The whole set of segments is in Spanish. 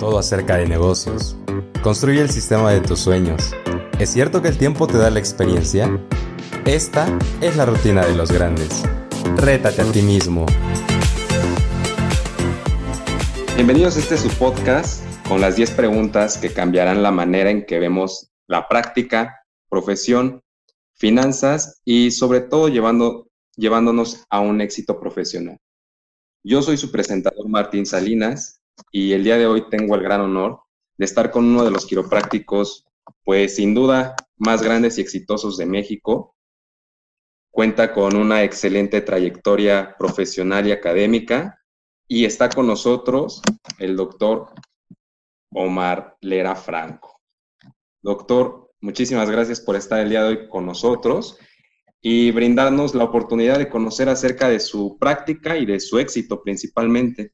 todo acerca de negocios. Construye el sistema de tus sueños. ¿Es cierto que el tiempo te da la experiencia? Esta es la rutina de los grandes. Rétate a ti mismo. Bienvenidos a este su podcast con las 10 preguntas que cambiarán la manera en que vemos la práctica, profesión, finanzas y sobre todo llevándonos a un éxito profesional. Yo soy su presentador Martín Salinas y el día de hoy tengo el gran honor de estar con uno de los quiroprácticos, pues sin duda más grandes y exitosos de México. Cuenta con una excelente trayectoria profesional y académica y está con nosotros el doctor Omar Lera Franco. Doctor, muchísimas gracias por estar el día de hoy con nosotros y brindarnos la oportunidad de conocer acerca de su práctica y de su éxito principalmente.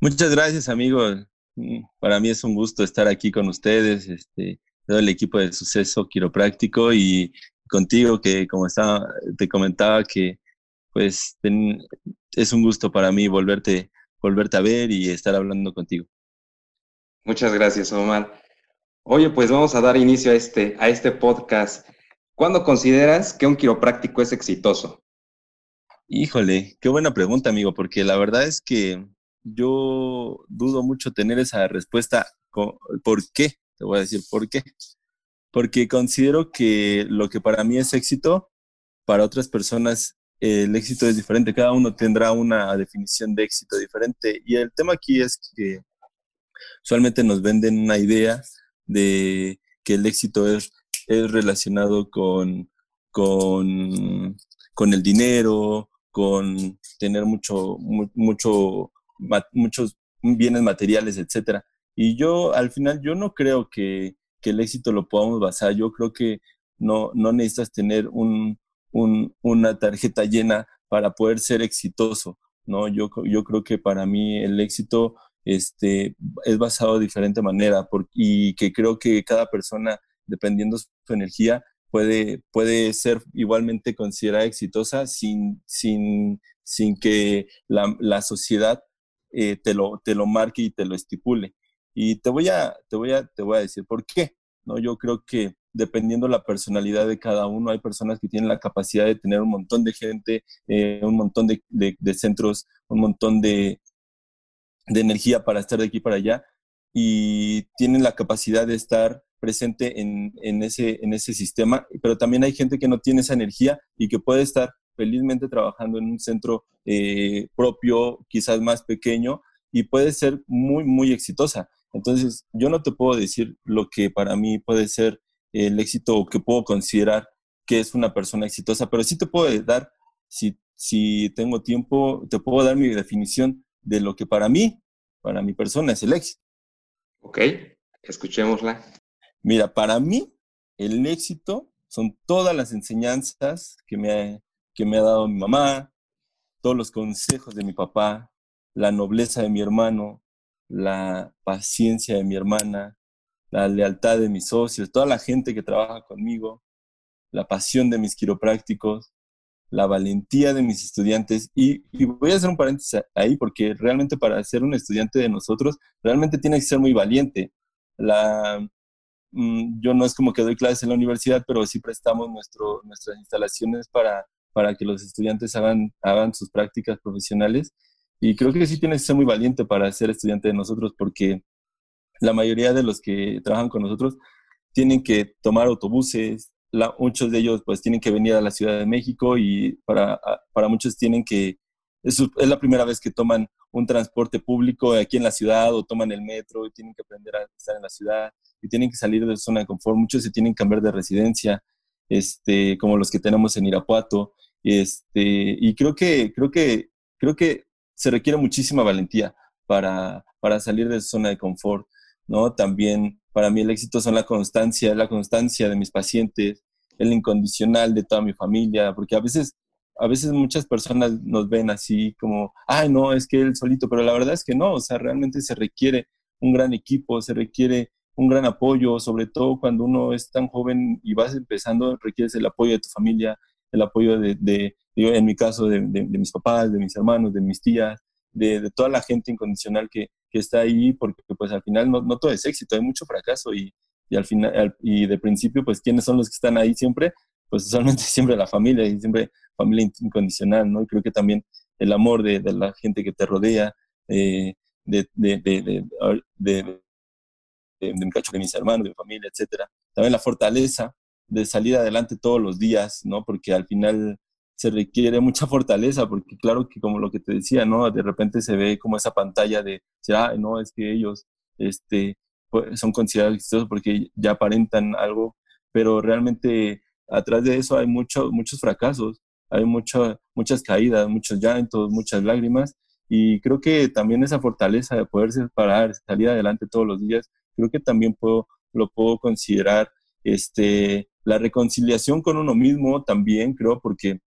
Muchas gracias, amigo. Mm, para mí es un gusto estar aquí con ustedes, este, todo el equipo de Suceso Quiropráctico y contigo, que como estaba, te comentaba que pues es un gusto para mí volverte, volverte a ver y estar hablando contigo. Muchas gracias, Omar. Oye, pues vamos a dar inicio a este, a este podcast. ¿Cuándo consideras que un quiropráctico es exitoso? Híjole, qué buena pregunta, amigo, porque la verdad es que yo dudo mucho tener esa respuesta. ¿Por qué? Te voy a decir por qué. Porque considero que lo que para mí es éxito, para otras personas el éxito es diferente. Cada uno tendrá una definición de éxito diferente. Y el tema aquí es que usualmente nos venden una idea de que el éxito es es relacionado con, con, con el dinero, con tener mucho, mucho, muchos bienes materiales, etcétera. Y yo, al final, yo no creo que, que, el éxito lo podamos basar. Yo creo que no, no necesitas tener un, un, una tarjeta llena para poder ser exitoso, ¿no? Yo, yo creo que para mí el éxito este, es basado de diferente manera y que creo que cada persona dependiendo su energía, puede, puede ser igualmente considerada exitosa sin, sin, sin que la, la sociedad eh, te, lo, te lo marque y te lo estipule. Y te voy a, te voy a, te voy a decir por qué. ¿no? Yo creo que dependiendo la personalidad de cada uno, hay personas que tienen la capacidad de tener un montón de gente, eh, un montón de, de, de, centros, un montón de, de energía para estar de aquí para allá y tienen la capacidad de estar presente en, en, ese, en ese sistema, pero también hay gente que no tiene esa energía y que puede estar felizmente trabajando en un centro eh, propio, quizás más pequeño, y puede ser muy, muy exitosa. Entonces, yo no te puedo decir lo que para mí puede ser el éxito o que puedo considerar que es una persona exitosa, pero sí te puedo dar, si, si tengo tiempo, te puedo dar mi definición de lo que para mí, para mi persona es el éxito. Ok, escuchémosla. Mira, para mí el éxito son todas las enseñanzas que me, que me ha dado mi mamá, todos los consejos de mi papá, la nobleza de mi hermano, la paciencia de mi hermana, la lealtad de mis socios, toda la gente que trabaja conmigo, la pasión de mis quiroprácticos, la valentía de mis estudiantes. Y, y, voy a hacer un paréntesis ahí porque realmente para ser un estudiante de nosotros, realmente tiene que ser muy valiente. La, Mm, yo no es como que doy clases en la universidad, pero sí prestamos nuestro, nuestras instalaciones para, para que los estudiantes hagan, hagan sus prácticas profesionales. Y creo que sí tienes que ser muy valiente para ser estudiante de nosotros, porque la mayoría de los que trabajan con nosotros tienen que tomar autobuses, muchos de ellos pues tienen que venir a la Ciudad de México y para, para muchos tienen que, es, es la primera vez que toman un transporte público aquí en la ciudad o toman el metro y tienen que aprender a estar en la ciudad y tienen que salir de su zona de confort, muchos se tienen que cambiar de residencia, este, como los que tenemos en Irapuato, este, y creo que, creo que, creo que se requiere muchísima valentía para, para salir de su zona de confort, ¿no? También para mí el éxito son la constancia, la constancia de mis pacientes, el incondicional de toda mi familia, porque a veces, a veces muchas personas nos ven así como, ay, no, es que él solito, pero la verdad es que no, o sea, realmente se requiere un gran equipo, se requiere un gran apoyo, sobre todo cuando uno es tan joven y vas empezando, requieres el apoyo de tu familia, el apoyo de, en mi caso, de, mis papás, de mis hermanos, de mis tías, de, toda la gente incondicional que, que está ahí, porque pues al final no, todo es éxito, hay mucho fracaso y, y al final, y de principio, pues, ¿quiénes son los que están ahí siempre? Pues usualmente siempre la familia y siempre familia incondicional, ¿no? Y creo que también el amor de, la gente que te rodea, eh, de, de, de, de, de, cacho de mis hermanos, de mi familia, etcétera. También la fortaleza de salir adelante todos los días, ¿no? Porque al final se requiere mucha fortaleza, porque claro que como lo que te decía, ¿no? De repente se ve como esa pantalla de, ah, no, es que ellos, este, pues, son considerados exitosos porque ya aparentan algo, pero realmente atrás de eso hay mucho, muchos fracasos, hay mucho, muchas caídas, muchos llantos, muchas lágrimas, y creo que también esa fortaleza de poderse parar, salir adelante todos los días, creo que también puedo, lo puedo considerar este, la reconciliación con uno mismo también, creo, porque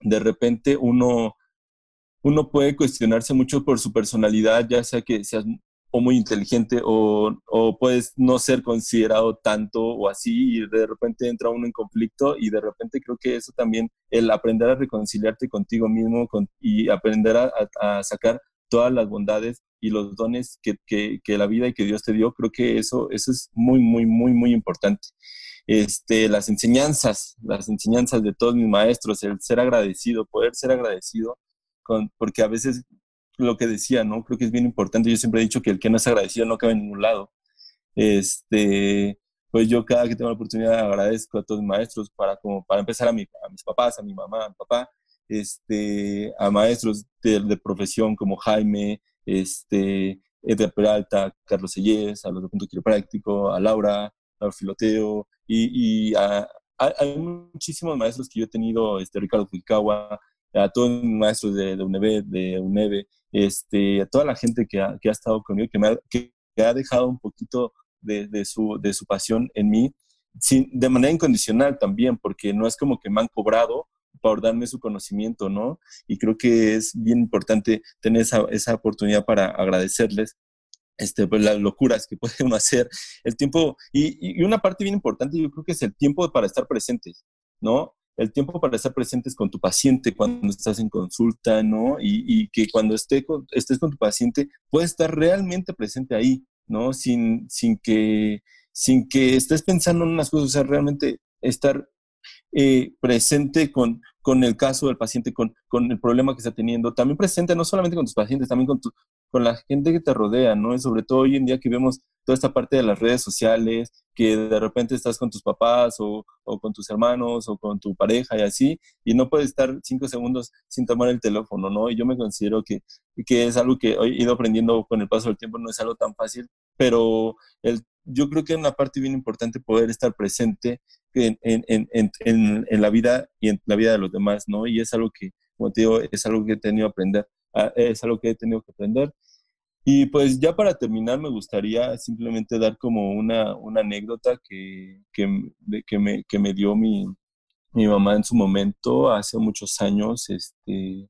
de repente uno, uno puede cuestionarse mucho por su personalidad, ya sea que seas o muy inteligente o, o, puedes no ser considerado tanto o así y de repente entra uno en conflicto y de repente creo que eso también, el aprender a reconciliarte contigo mismo y aprender a, sacar todas las bondades y los dones que, que, que, la vida y que Dios te dio, creo que eso, eso es muy, muy, muy, muy importante. Este, las enseñanzas, las enseñanzas de todos mis maestros, el ser agradecido, poder ser agradecido, porque a veces lo que decía, ¿no? Creo que es bien importante. Yo siempre he dicho que el que no es agradecido no cabe en ningún lado. Este, pues yo cada que tengo la oportunidad agradezco a todos mis maestros para, como, para empezar a, mi, a mis papás, a mi mamá, a mi papá, este, a maestros de, profesión como Jaime, este, Edgar Peralta, Carlos Sellés, a los de punto quiropráctico, a Laura, a Filoteo, y, y a, hay muchísimos maestros que yo he tenido, este, Ricardo Fuikawa, a todos mis maestros de, de UNEV, de UNEVE, este, a toda la gente que ha, que ha estado conmigo, que me ha, que, ha dejado un poquito de, de, su, de su pasión en mí, sin, de manera incondicional también, porque no es como que me han cobrado por darme su conocimiento, ¿no? Y creo que es bien importante tener esa, esa oportunidad para agradecerles este, pues, las locuras que puede uno hacer, el tiempo, y, y, una parte bien importante yo creo que es el tiempo para estar presentes, ¿no? el tiempo para estar presentes con tu paciente cuando estás en consulta, ¿no? Y, que cuando esté estés con tu paciente puedas estar realmente presente ahí, ¿no? Sin, sin, que, sin que estés pensando en unas cosas, o sea, realmente estar eh, presente con, con el caso del paciente, con, con, el problema que está teniendo, también presente no solamente con tus pacientes, también con, tu, con la gente que te rodea, ¿no? Y sobre todo hoy en día que vemos toda esta parte de las redes sociales, que de repente estás con tus papás o, o, con tus hermanos o con tu pareja y así, y no puedes estar cinco segundos sin tomar el teléfono, ¿no? Y yo me considero que, que es algo que he ido aprendiendo con el paso del tiempo, no es algo tan fácil, pero el, yo creo que es una parte bien importante poder estar presente en, en, en, en, la vida y en la vida de los demás, ¿no? Y es algo que, como te digo, es algo que he tenido que aprender, es algo que he tenido que aprender. Y pues ya para terminar me gustaría simplemente dar como una, una anécdota que, que, que, me, que me dio mi, mi mamá en su momento, hace muchos años, este,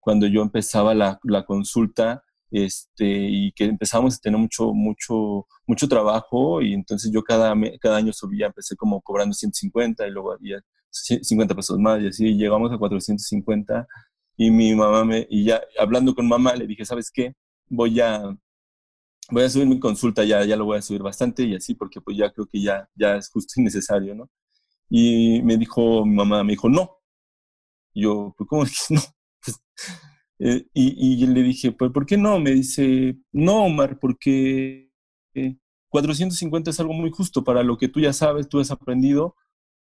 cuando yo empezaba la, la consulta este, y que empezamos a tener mucho, mucho, mucho trabajo y entonces yo cada, cada año subía, empecé como cobrando 150 y luego había 50 pesos más y así llegamos a 450 y mi mamá me, y ya hablando con mamá le dije, ¿sabes qué? voy a, voy a subir mi consulta, ya, ya lo voy a subir bastante y así, porque pues ya creo que ya, ya es justo y necesario, ¿no? Y me dijo, mi mamá me dijo, no. Y yo, pues, ¿cómo es que no? Eh, y, y le dije, pues, ¿por qué no? Me dice, no, Omar, porque 450 es algo muy justo para lo que tú ya sabes, tú has aprendido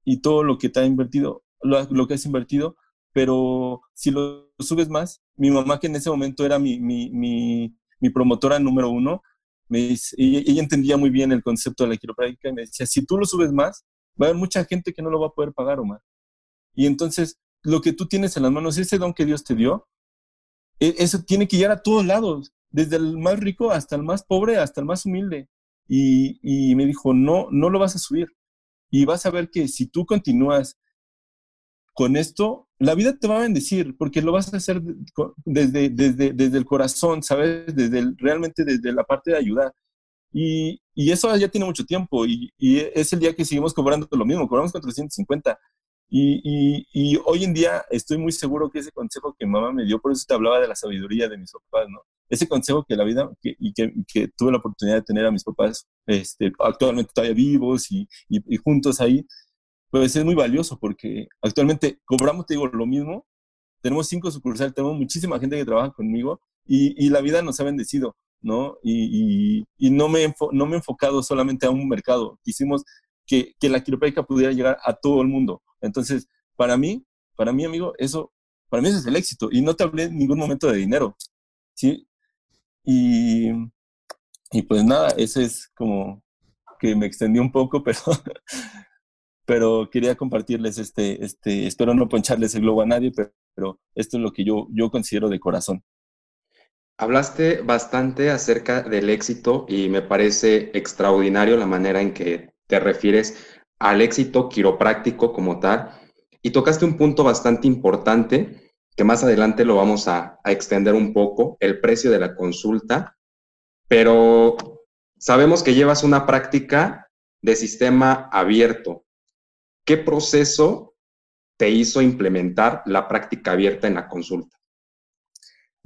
y todo lo que te ha invertido, lo, lo que has invertido, pero si lo subes más, mi mamá que en ese momento era mi, mi, mi, promotora número uno, me dice, ella, entendía muy bien el concepto de la quiropráctica y me decía, si tú lo subes más, va a haber mucha gente que no lo va a poder pagar, Omar. Y entonces, lo que tú tienes en las manos, ese don que Dios te dio, e, eso tiene que llegar a todos lados, desde el más rico hasta el más pobre, hasta el más humilde. Y, y me dijo, no, no lo vas a subir. Y vas a ver que si tú continúas con esto, la vida te va a bendecir, porque lo vas a hacer desde, desde, desde el corazón, ¿sabes? Desde realmente desde la parte de ayudar. Y, y eso ya tiene mucho tiempo y, y, es el día que seguimos cobrando lo mismo, cobramos 450. Y, y, hoy en día estoy muy seguro que ese consejo que mamá me dio, por eso te hablaba de la sabiduría de mis papás, ¿no? ese consejo que la vida y, que, tuve la oportunidad de tener a mis papás este, actualmente todavía vivos y, juntos ahí, pues es muy valioso porque actualmente cobramos, te digo, lo mismo. Tenemos cinco sucursales, tenemos muchísima gente que trabaja conmigo y, la vida nos ha bendecido, ¿no? Y, no, me no me he enfocado solamente a un mercado. Quisimos que, que la quiropráctica pudiera llegar a todo el mundo. Entonces, para mí, para mí, amigo, eso, para mí es el éxito. Y no te hablé en ningún momento de dinero, ¿sí? Y, y pues nada, eso es como que me extendí un poco, pero, pero quería compartirles este, este, espero no poncharles el globo a nadie, pero, esto es lo que yo, yo considero de corazón. Hablaste bastante acerca del éxito y me parece extraordinario la manera en que te refieres al éxito quiropráctico como tal. Y tocaste un punto bastante importante que más adelante lo vamos a extender un poco, el precio de la consulta. Pero sabemos que llevas una práctica de sistema abierto. ¿Qué proceso te hizo implementar la práctica abierta en la consulta?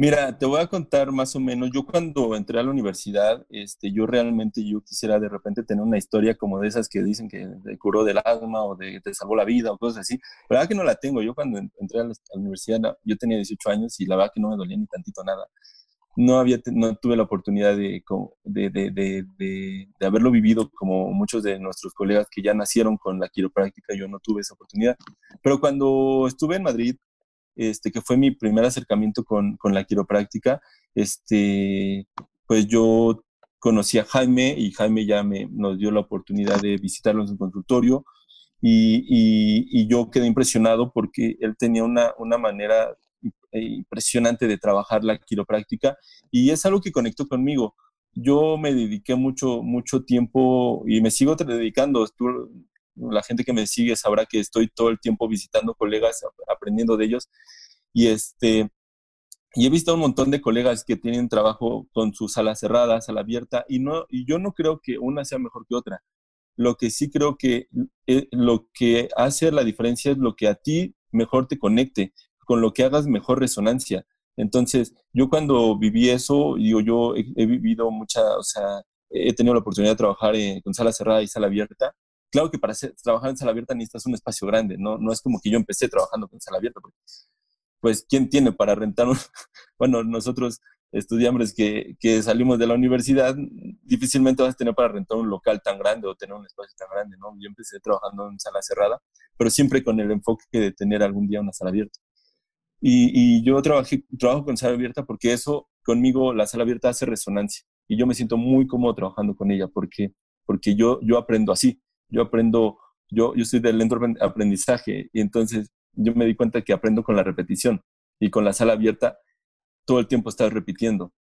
Mira, te voy a contar más o menos, yo cuando entré a la universidad, este, yo realmente yo quisiera de repente tener una historia como de esas que dicen que te curó del alma o de te salvó la vida o cosas así. La verdad que no la tengo. Yo cuando entré a la, universidad, yo tenía 18 años y la verdad que no me dolía ni tantito nada. No, había, no tuve la oportunidad de, de, de, de, haberlo vivido como muchos de nuestros colegas que ya nacieron con la quiropráctica, yo no tuve esa oportunidad. Pero cuando estuve en Madrid, este, que fue mi primer acercamiento con, con la quiropráctica, este, pues yo conocí a Jaime y Jaime ya me, nos dio la oportunidad de visitarlo en su consultorio y, y, yo quedé impresionado porque él tenía una, una manera impresionante de trabajar la quiropráctica y es algo que conectó conmigo. Yo me dediqué mucho, mucho tiempo y me sigo dedicando la gente que me sigue sabrá que estoy todo el tiempo visitando colegas, aprendiendo de ellos. Y, este, y he visto un montón de colegas que tienen trabajo con su sala cerrada, sala abierta, y, no, y yo no creo que una sea mejor que otra. Lo que sí creo que eh, lo que hace la diferencia es lo que a ti mejor te conecte, con lo que hagas mejor resonancia. Entonces, yo cuando viví eso, digo, yo he, vivido mucha, o sea, he tenido la oportunidad de trabajar eh, con sala cerrada y sala abierta, Claro que para trabajar en sala abierta necesitas un espacio grande, ¿no? No es como que yo empecé trabajando con sala abierta, pues, ¿quién tiene para rentar un... Bueno, nosotros estudiantes que, que, salimos de la universidad, difícilmente vas a tener para rentar un local tan grande o tener un espacio tan grande, ¿no? Yo empecé trabajando en sala cerrada, pero siempre con el enfoque de tener algún día una sala abierta. Y, yo trabajé, trabajo con sala abierta porque eso, conmigo, la sala abierta hace resonancia. Y yo me siento muy cómodo trabajando con ella porque, porque yo, yo aprendo así yo aprendo, yo, yo soy del lento aprendizaje y entonces yo me di cuenta que aprendo con la repetición y con la sala abierta todo el tiempo estás repitiendo.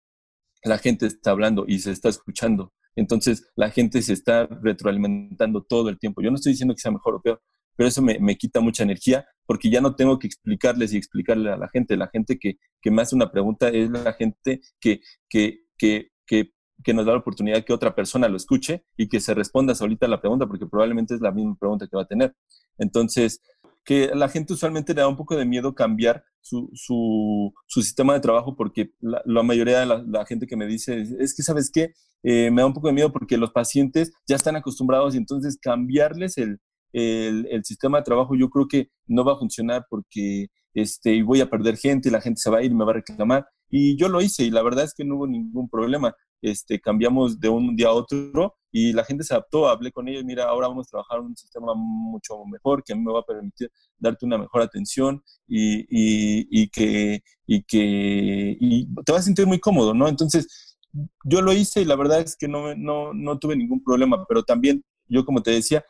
La gente está hablando y se está escuchando. Entonces la gente se está retroalimentando todo el tiempo. Yo no estoy diciendo que sea mejor o peor, pero eso me, me quita mucha energía porque ya no tengo que explicarles y explicarle a la gente. La gente que, que me hace una pregunta es la gente que, que, que, que que nos da la oportunidad que otra persona lo escuche y que se responda solita la pregunta, porque probablemente es la misma pregunta que va a tener. Entonces, que la gente usualmente le da un poco de miedo cambiar su, su, sistema de trabajo porque la, mayoría de la, gente que me dice es que, ¿sabes qué? Eh, me da un poco de miedo porque los pacientes ya están acostumbrados y entonces cambiarles el, el, sistema de trabajo yo creo que no va a funcionar porque este, voy a perder gente, la gente se va a ir y me va a reclamar. Y yo lo hice y la verdad es que no hubo ningún problema este, cambiamos de un día a otro y la gente se adaptó, hablé con ellos, mira, ahora vamos a trabajar un sistema mucho mejor que me va a permitir darte una mejor atención y, y, que, y que y te vas a sentir muy cómodo, ¿no? Entonces, yo lo hice y la verdad es que no, no, no tuve ningún problema, pero también, yo como te decía,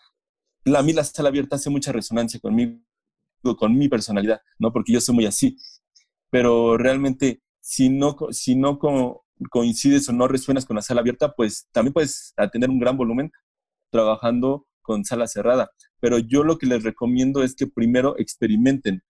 la, a mí la sala abierta hace mucha resonancia conmigo, con mi personalidad, ¿no? Porque yo soy muy así, pero realmente si no, si no coincides o no resuenas con la sala abierta, pues también puedes tener un gran volumen trabajando con sala cerrada. Pero yo lo que les recomiendo es que primero experimenten.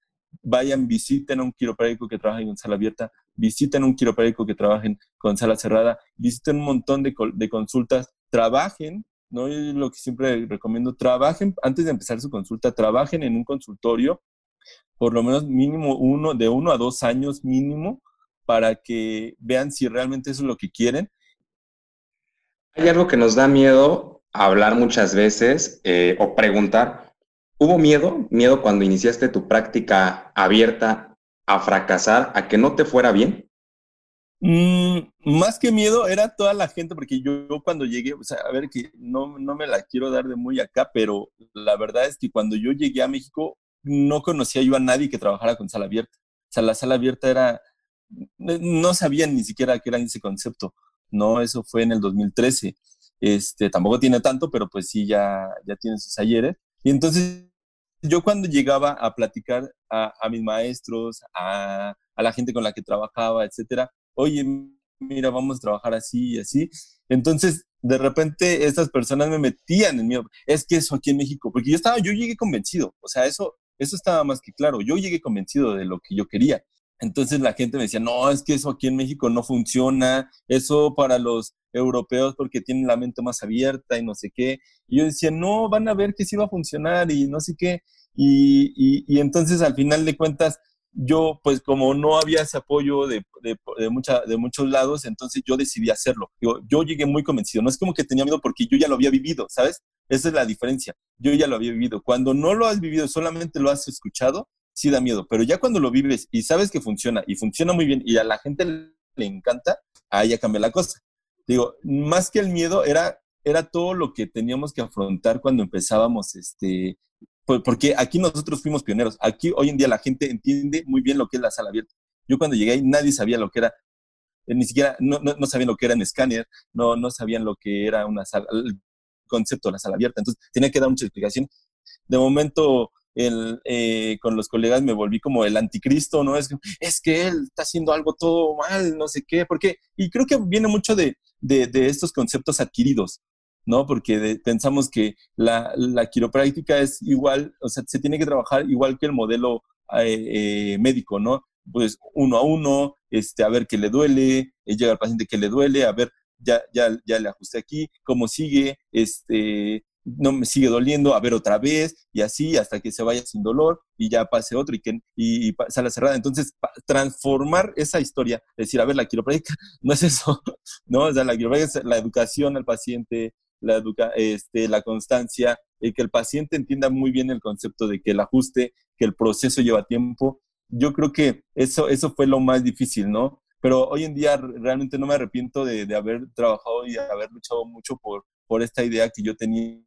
Vayan, visiten a un quiropráctico que trabaje en sala abierta, visiten a un quiropráctico que trabajen con sala cerrada, visiten un montón de, de consultas, trabajen, ¿no? Yo lo que siempre recomiendo, trabajen, antes de empezar su consulta, trabajen en un consultorio, por lo menos mínimo uno, de uno a dos años mínimo, para que vean si realmente eso es lo que quieren. Hay algo que nos da miedo hablar muchas veces eh, o preguntar. ¿Hubo miedo? ¿Miedo cuando iniciaste tu práctica abierta a fracasar, a que no te fuera bien? Mm, más que miedo era toda la gente, porque yo, cuando llegué, o sea, a ver que no, no me la quiero dar de muy acá, pero la verdad es que cuando yo llegué a México no conocía yo a nadie que trabajara con sala abierta. O sea, la sala abierta era, no sabían ni siquiera qué era ese concepto, ¿no? Eso fue en el 2013. Este, tampoco tiene tanto, pero pues sí, ya, ya tiene sus ayeres. Y entonces yo cuando llegaba a platicar a, a mis maestros, a, a, la gente con la que trabajaba, etcétera, oye, mira, vamos a trabajar así y así. Entonces, de repente, estas personas me metían en mí. Es que eso aquí en México, porque yo estaba, yo llegué convencido. O sea, eso, eso estaba más que claro. Yo llegué convencido de lo que yo quería. Entonces la gente me decía, no, es que eso aquí en México no funciona, eso para los europeos porque tienen la mente más abierta y no sé qué. Y yo decía, no, van a ver que sí va a funcionar y no sé qué. Y, y, y entonces al final de cuentas, yo, pues como no había ese apoyo de, de, de, de muchos lados, entonces yo decidí hacerlo. Yo, yo llegué muy convencido. No es como que tenía miedo porque yo ya lo había vivido, ¿sabes? Esa es la diferencia. Yo ya lo había vivido. Cuando no lo has vivido, solamente lo has escuchado, sí da miedo. Pero ya cuando lo vives y sabes que funciona y funciona muy bien y a la gente le encanta, ahí ya cambia la cosa. Digo, más que el miedo era, era todo lo que teníamos que afrontar cuando empezábamos este, porque aquí nosotros fuimos pioneros. Aquí hoy en día la gente entiende muy bien lo que es la sala abierta. Yo cuando llegué ahí nadie sabía lo que era, eh, ni siquiera, no, no, sabían lo que era un escáner, no, no sabían lo que era una sala, el concepto de la sala abierta. Entonces tenía que dar mucha explicación. De momento, el, eh, con los colegas me volví como el anticristo, ¿no? Es, es que él está haciendo algo todo mal, no sé qué, porque, y creo que viene mucho de, de, de estos conceptos adquiridos. ¿No? Porque pensamos que la, la, quiropráctica es igual, o sea, se tiene que trabajar igual que el modelo eh, eh, médico, ¿no? Pues uno a uno, este, a ver qué le duele, eh, llega al paciente que le duele, a ver, ya, ya, ya le ajusté aquí, cómo sigue, este, no me sigue doliendo, a ver otra vez, y así hasta que se vaya sin dolor y ya pase otro y que y, sala cerrada. Entonces, transformar esa historia, decir, a ver, la quiropráctica no es eso, ¿no? O sea, la quiropráctica es la educación al paciente, la, educa este, la constancia, y que el paciente entienda muy bien el concepto de que el ajuste, que el proceso lleva tiempo. Yo creo que eso, eso fue lo más difícil, ¿no? Pero hoy en día realmente no me arrepiento de, de haber trabajado y haber luchado mucho por, por esta idea que yo tenía,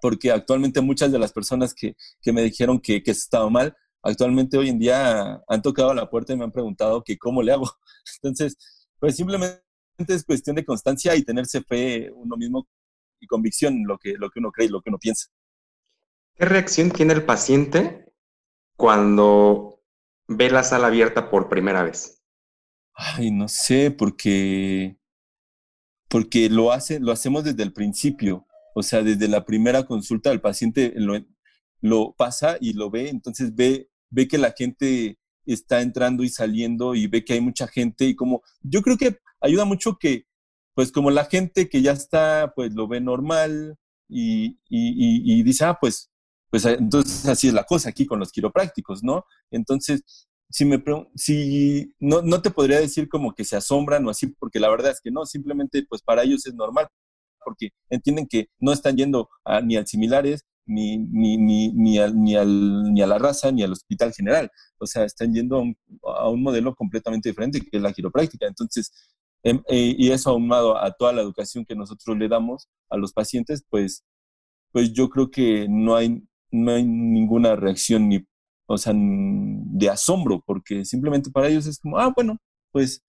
porque actualmente muchas de las personas que, que me dijeron que, que estaba mal, actualmente hoy en día han tocado la puerta y me han preguntado que cómo le hago. Entonces, pues simplemente es cuestión de constancia y tenerse fe uno mismo y convicción en lo que, lo que uno cree y lo que uno piensa. ¿Qué reacción tiene el paciente cuando ve la sala abierta por primera vez? Ay, no sé, porque, porque lo, hace, lo hacemos desde el principio. O sea, desde la primera consulta el paciente lo, lo pasa y lo ve, entonces ve, ve que la gente está entrando y saliendo y ve que hay mucha gente y como yo creo que ayuda mucho que pues como la gente que ya está pues lo ve normal y, y, dice, ah, pues, pues entonces así es la cosa aquí con los quiroprácticos, ¿no? Entonces, si me si no, no te podría decir como que se asombran o así, porque la verdad es que no, simplemente pues para ellos es normal, porque entienden que no están yendo a, ni al similares, ni, ni, ni, ni, al, ni, al, ni a la raza, ni al hospital general. O sea, están yendo a un, a un modelo completamente diferente que es la quiropráctica. Entonces, eh, y eso aunado a toda la educación que nosotros le damos a los pacientes, pues, pues yo creo que no hay, no hay ninguna reacción ni, o sea, de asombro, porque simplemente para ellos es como, ah, bueno, pues,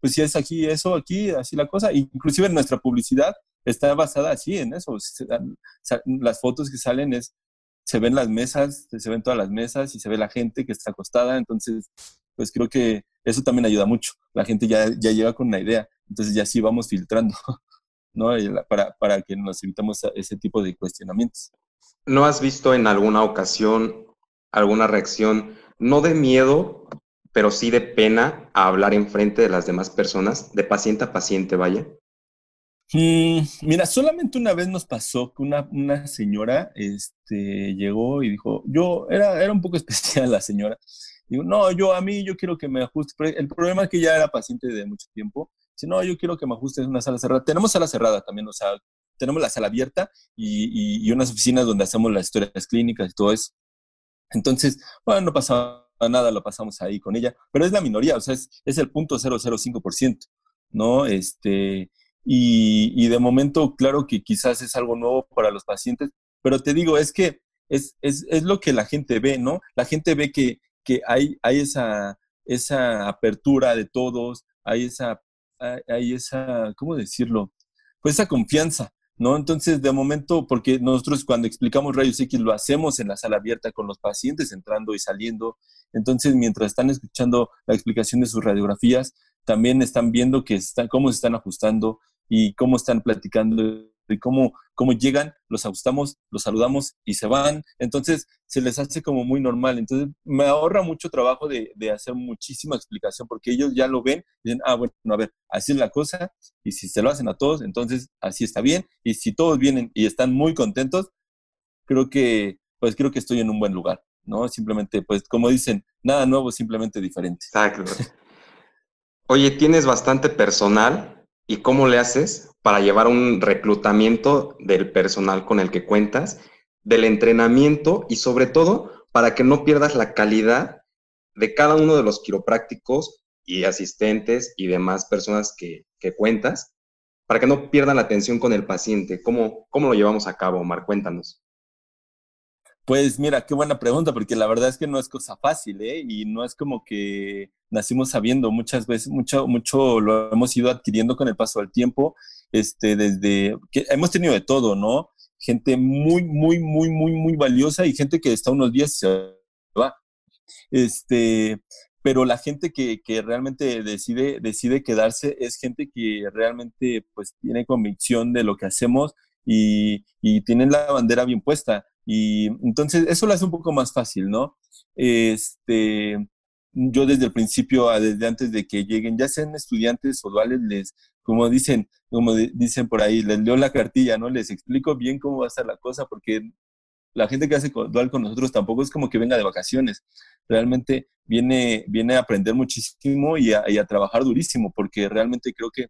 pues si es aquí eso, aquí, así la cosa. Inclusive en nuestra publicidad está basada así en eso. Las fotos que salen es, se ven las mesas, se ven todas las mesas y se ve la gente que está acostada. Entonces, pues creo que eso también ayuda mucho. La gente ya, ya llega con una idea. Entonces ya sí vamos filtrando, ¿no? Para, para que nos evitamos ese tipo de cuestionamientos. ¿No has visto en alguna ocasión alguna reacción, no de miedo, pero sí de pena a hablar en frente de las demás personas, de paciente a paciente, vaya? Mm, mira, solamente una vez nos pasó que una, una señora este, llegó y dijo, yo, era, era un poco especial la señora, Digo, no, yo a mí, yo quiero que me ajuste. el problema es que ya era paciente de mucho tiempo. Si no, yo quiero que me ajuste en una sala cerrada. Tenemos sala cerrada también, o sea, tenemos la sala abierta y, y, unas oficinas donde hacemos las historias clínicas y todo eso. Entonces, bueno, no pasaba nada, lo pasamos ahí con ella, pero es la minoría, o sea, es, es el punto 005%, ¿no? Este, y, y, de momento, claro que quizás es algo nuevo para los pacientes, pero te digo, es que es, es, es lo que la gente ve, ¿no? La gente ve que, que hay, hay esa, esa apertura de todos, hay esa, hay esa, ¿cómo decirlo? Pues esa confianza, ¿no? Entonces, de momento, porque nosotros cuando explicamos rayos X lo hacemos en la sala abierta con los pacientes entrando y saliendo, entonces mientras están escuchando la explicación de sus radiografías, también están viendo que están, cómo se están ajustando y cómo están platicando y cómo, cómo llegan, los ajustamos, los saludamos y se van. Entonces se les hace como muy normal. Entonces me ahorra mucho trabajo de, de hacer muchísima explicación porque ellos ya lo ven dicen, ah, bueno, a ver, así es la cosa y si se lo hacen a todos, entonces así está bien. Y si todos vienen y están muy contentos, creo que, pues creo que estoy en un buen lugar, ¿no? Simplemente, pues como dicen, nada nuevo, simplemente diferente. Exacto. Oye, tienes bastante personal y cómo le haces para llevar un reclutamiento del personal con el que cuentas, del entrenamiento y sobre todo para que no pierdas la calidad de cada uno de los quiroprácticos y asistentes y demás personas que, cuentas, para que no pierdan la atención con el paciente. ¿Cómo, ¿Cómo lo llevamos a cabo, Omar? Cuéntanos. Pues mira, qué buena pregunta, porque la verdad es que no es cosa fácil, ¿eh? Y no es como que nacimos sabiendo, muchas veces, mucho, mucho lo hemos ido adquiriendo con el paso del tiempo, este, desde que hemos tenido de todo, ¿no? Gente muy, muy, muy, muy, muy valiosa y gente que está unos días y se va. Este, pero la gente que, que, realmente decide, decide quedarse es gente que realmente pues tiene convicción de lo que hacemos y, y tienen la bandera bien puesta. Y entonces eso lo hace un poco más fácil, ¿no? Este, yo desde el principio, desde antes de que lleguen, ya sean estudiantes o duales, les, como dicen, como dicen por ahí, les leo la cartilla, ¿no? Les explico bien cómo va a estar la cosa, porque la gente que hace dual con nosotros tampoco es como que venga de vacaciones. Realmente viene, viene a aprender muchísimo y a, trabajar durísimo, porque realmente creo que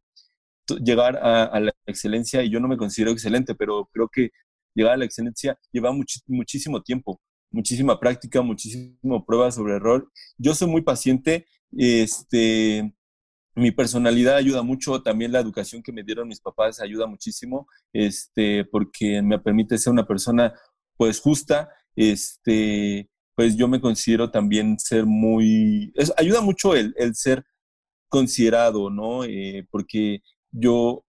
llegar a, la excelencia, y yo no me considero excelente, pero creo que llegar a la excelencia lleva muchísimo tiempo, muchísima práctica, muchísimo prueba sobre error. Yo soy muy paciente, este, mi personalidad ayuda mucho, también la educación que me dieron mis papás ayuda muchísimo, este, porque me permite ser una persona pues justa, este, pues yo me considero también ser muy, ayuda mucho el, el, ser considerado, ¿no? Eh, porque yo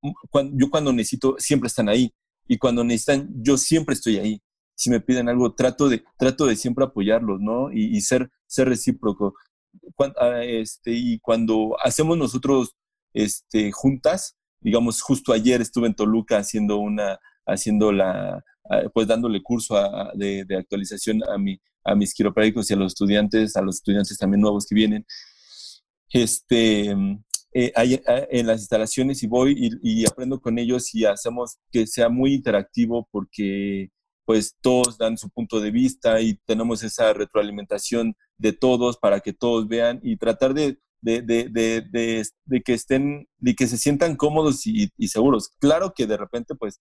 yo cuando necesito, siempre están ahí y cuando necesitan, yo siempre estoy ahí. Si me piden algo, trato de, trato de siempre apoyarlos, ¿no? Y, ser, ser recíproco. Ah, este, y cuando hacemos nosotros este, juntas, digamos, justo ayer estuve en Toluca haciendo una, haciendo la, ah, pues dándole curso de, de, actualización a, mi, a mis quiroprácticos y a los estudiantes, a los estudiantes también nuevos que vienen. Este, eh, eh, en las instalaciones y voy y, aprendo con ellos y hacemos que sea muy interactivo porque pues todos dan su punto de vista y tenemos esa retroalimentación de todos para que todos vean y tratar de, de, de, de que estén, de que se sientan cómodos y, seguros. Claro que de repente pues,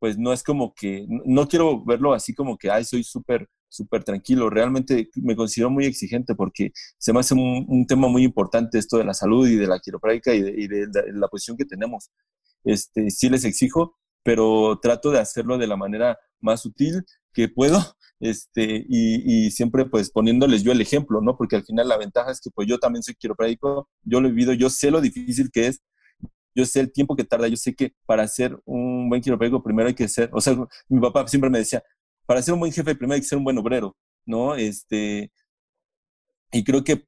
pues no es como que, no quiero verlo así como que, ay, soy súper súper tranquilo. Realmente me considero muy exigente porque se me hace un, tema muy importante esto de la salud y de la quiropráctica y de, la, posición que tenemos. Este, sí les exijo, pero trato de hacerlo de la manera más sutil que puedo este, y, siempre pues poniéndoles yo el ejemplo, ¿no? Porque al final la ventaja es que pues yo también soy quiropráctico, yo lo he vivido, yo sé lo difícil que es, yo sé el tiempo que tarda, yo sé que para ser un buen quiropráctico primero hay que ser, o sea, mi papá siempre me decía, para ser un buen jefe primero hay que ser un buen obrero, ¿no? Este, y creo que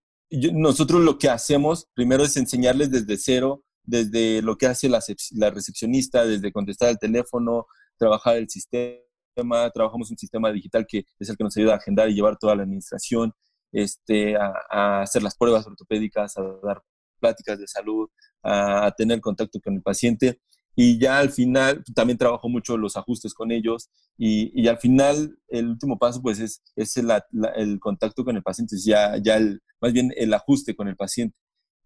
nosotros lo que hacemos primero es enseñarles desde cero, desde lo que hace la, recepcionista, desde contestar el teléfono, trabajar el sistema, trabajamos un sistema digital que es el que nos ayuda a agendar y llevar toda la administración, este, a, hacer las pruebas ortopédicas, a dar pláticas de salud, a, tener contacto con el paciente. Y ya al final, también trabajo mucho los ajustes con ellos y, y al final el último paso pues es, es el, contacto con el paciente, ya, ya el, más bien el ajuste con el paciente,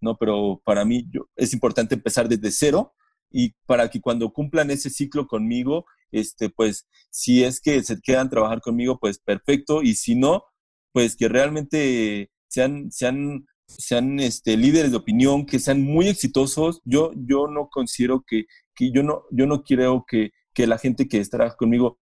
¿no? Pero para mí yo, es importante empezar desde cero y para que cuando cumplan ese ciclo conmigo, este, pues si es que se quedan trabajar conmigo, pues perfecto, y si no, pues que realmente sean, sean, sean este, líderes de opinión, que sean muy exitosos. Yo, yo no considero que, que yo no, yo no creo que, que la gente que estará conmigo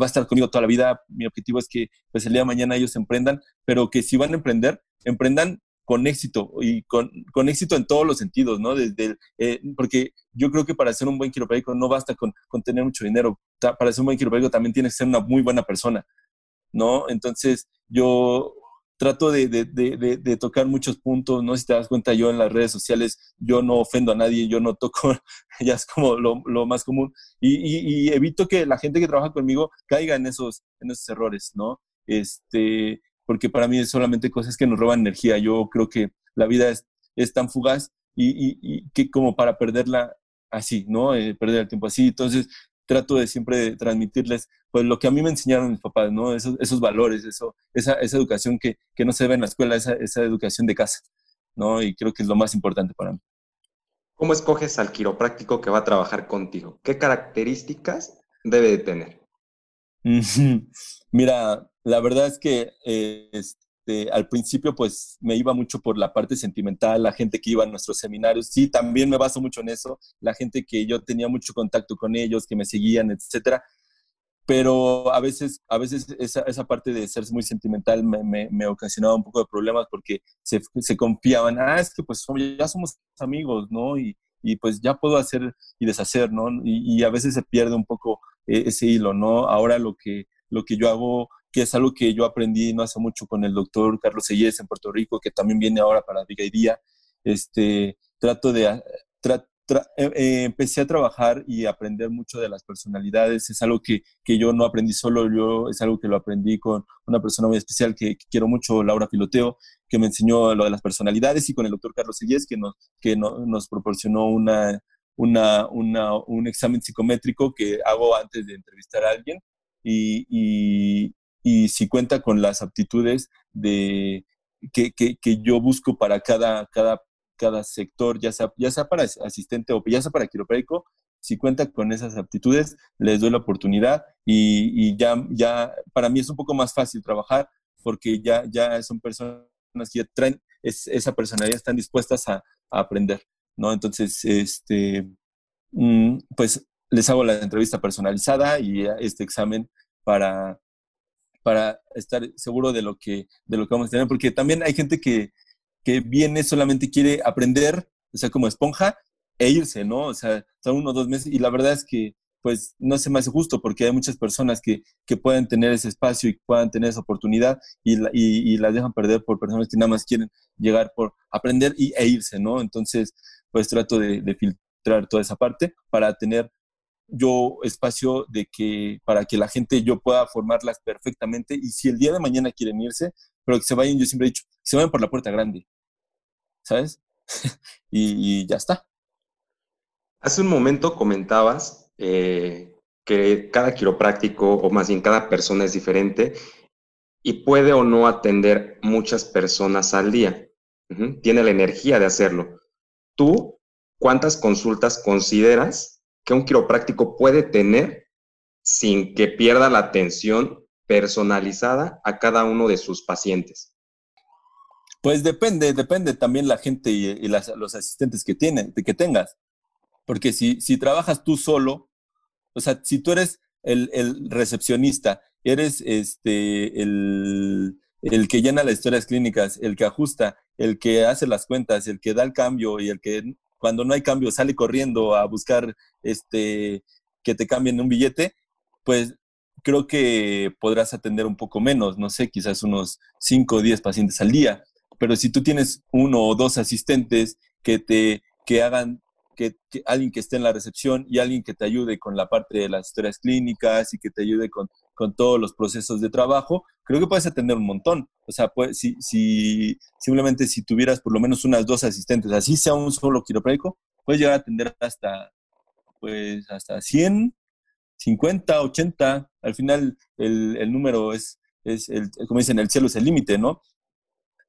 va a estar conmigo toda la vida. Mi objetivo es que pues el día de mañana ellos emprendan, pero que si van a emprender, emprendan con éxito y con, con, éxito en todos los sentidos, ¿no? Desde, eh, porque yo creo que para ser un buen quiropráctico no basta con, con, tener mucho dinero, para ser un buen quiropráctico también tienes que ser una muy buena persona, ¿no? Entonces yo trato de, de, de, de, tocar muchos puntos, ¿no? Si te das cuenta, yo en las redes sociales, yo no ofendo a nadie, yo no toco, ya es como lo, lo más común, y, y, y, evito que la gente que trabaja conmigo caiga en esos, en esos errores, ¿no? Este, porque para mí es solamente cosas que nos roban energía. Yo creo que la vida es, es tan fugaz y, y, que como para perderla así, ¿no? Eh, perder el tiempo así. Entonces, trato de siempre transmitirles pues lo que a mí me enseñaron mis papás, ¿no? Esos, esos valores, eso, esa, esa educación que, que, no se ve en la escuela, esa, esa educación de casa, ¿no? Y creo que es lo más importante para mí. ¿Cómo escoges al quiropráctico que va a trabajar contigo? ¿Qué características debe de tener? Mira, la verdad es que eh, este, al principio pues me iba mucho por la parte sentimental, la gente que iba a nuestros seminarios, sí, también me baso mucho en eso, la gente que yo tenía mucho contacto con ellos, que me seguían, etcétera, pero a veces, a veces esa, parte de ser muy sentimental me, me, me, ocasionaba un poco de problemas porque se, se confiaban, ah, es que pues ya somos amigos, ¿no? Y, y pues ya puedo hacer y deshacer, ¿no? Y, y, a veces se pierde un poco eh, ese hilo, ¿no? Ahora lo que, lo que yo hago que es algo que yo aprendí no hace mucho con el doctor Carlos Sellés en Puerto Rico, que también viene ahora para Día. Este, trato de, tra, tra, eh, eh, empecé a trabajar y aprender mucho de las personalidades. Es algo que, que, yo no aprendí solo, yo es algo que lo aprendí con una persona muy especial que, que quiero mucho, Laura Piloteo, que me enseñó lo de las personalidades y con el doctor Carlos Sellés, que nos, que no, nos proporcionó una, una, una, un examen psicométrico que hago antes de entrevistar a alguien. Y, y, y si cuenta con las aptitudes de, que, que, yo busco para cada, cada, cada sector, ya sea, ya sea para asistente o ya sea para quiropráctico, si cuenta con esas aptitudes, les doy la oportunidad y, ya, ya para mí es un poco más fácil trabajar porque ya, ya son personas que ya traen es, esa personalidad, están dispuestas a, a, aprender, ¿no? Entonces, este, mm, pues les hago la entrevista personalizada y este examen para, para estar seguro de lo que, de lo que vamos a tener, porque también hay gente que, que viene solamente quiere aprender, o sea, como esponja, e irse, ¿no? O sea, son uno o dos meses, y la verdad es que pues no se me hace justo porque hay muchas personas que, que pueden tener ese espacio y puedan tener esa oportunidad y, la, y, y, las dejan perder por personas que nada más quieren llegar por aprender y, e irse, ¿no? Entonces, pues trato de, de filtrar toda esa parte para tener yo espacio de que para que la gente yo pueda formarlas perfectamente y si el día de mañana quieren irse, pero que se vayan, yo siempre he dicho, se vayan por la puerta grande, ¿sabes? y, ya está. Hace un momento comentabas eh, que cada quiropráctico, o más bien cada persona es diferente y puede o no atender muchas personas al día. Tiene la energía de hacerlo. ¿Tú cuántas consultas consideras que un quiropráctico puede tener sin que pierda la atención personalizada a cada uno de sus pacientes? Pues depende, depende también la gente y, las, los asistentes que, tienen, que tengas. Porque si, si trabajas tú solo, o sea, si tú eres el, el recepcionista, eres este, el, el que llena las historias clínicas, el que ajusta, el que hace las cuentas, el que da el cambio y el que cuando no hay cambio sale corriendo a buscar este, que te cambien un billete, pues creo que podrás atender un poco menos, no sé, quizás unos 5 o 10 pacientes al día. Pero si tú tienes uno o dos asistentes que te que hagan que, que, alguien que esté en la recepción y alguien que te ayude con la parte de las historias clínicas y que te ayude con, con todos los procesos de trabajo, creo que puedes atender un montón. O sea, pues, si, si simplemente si tuvieras por lo menos unas dos asistentes, así sea un solo quiropráctico, puedes llegar a atender hasta, pues, hasta 100, 50, 80. Al final, el, el número es, es el, como dicen, el cielo es el límite, ¿no?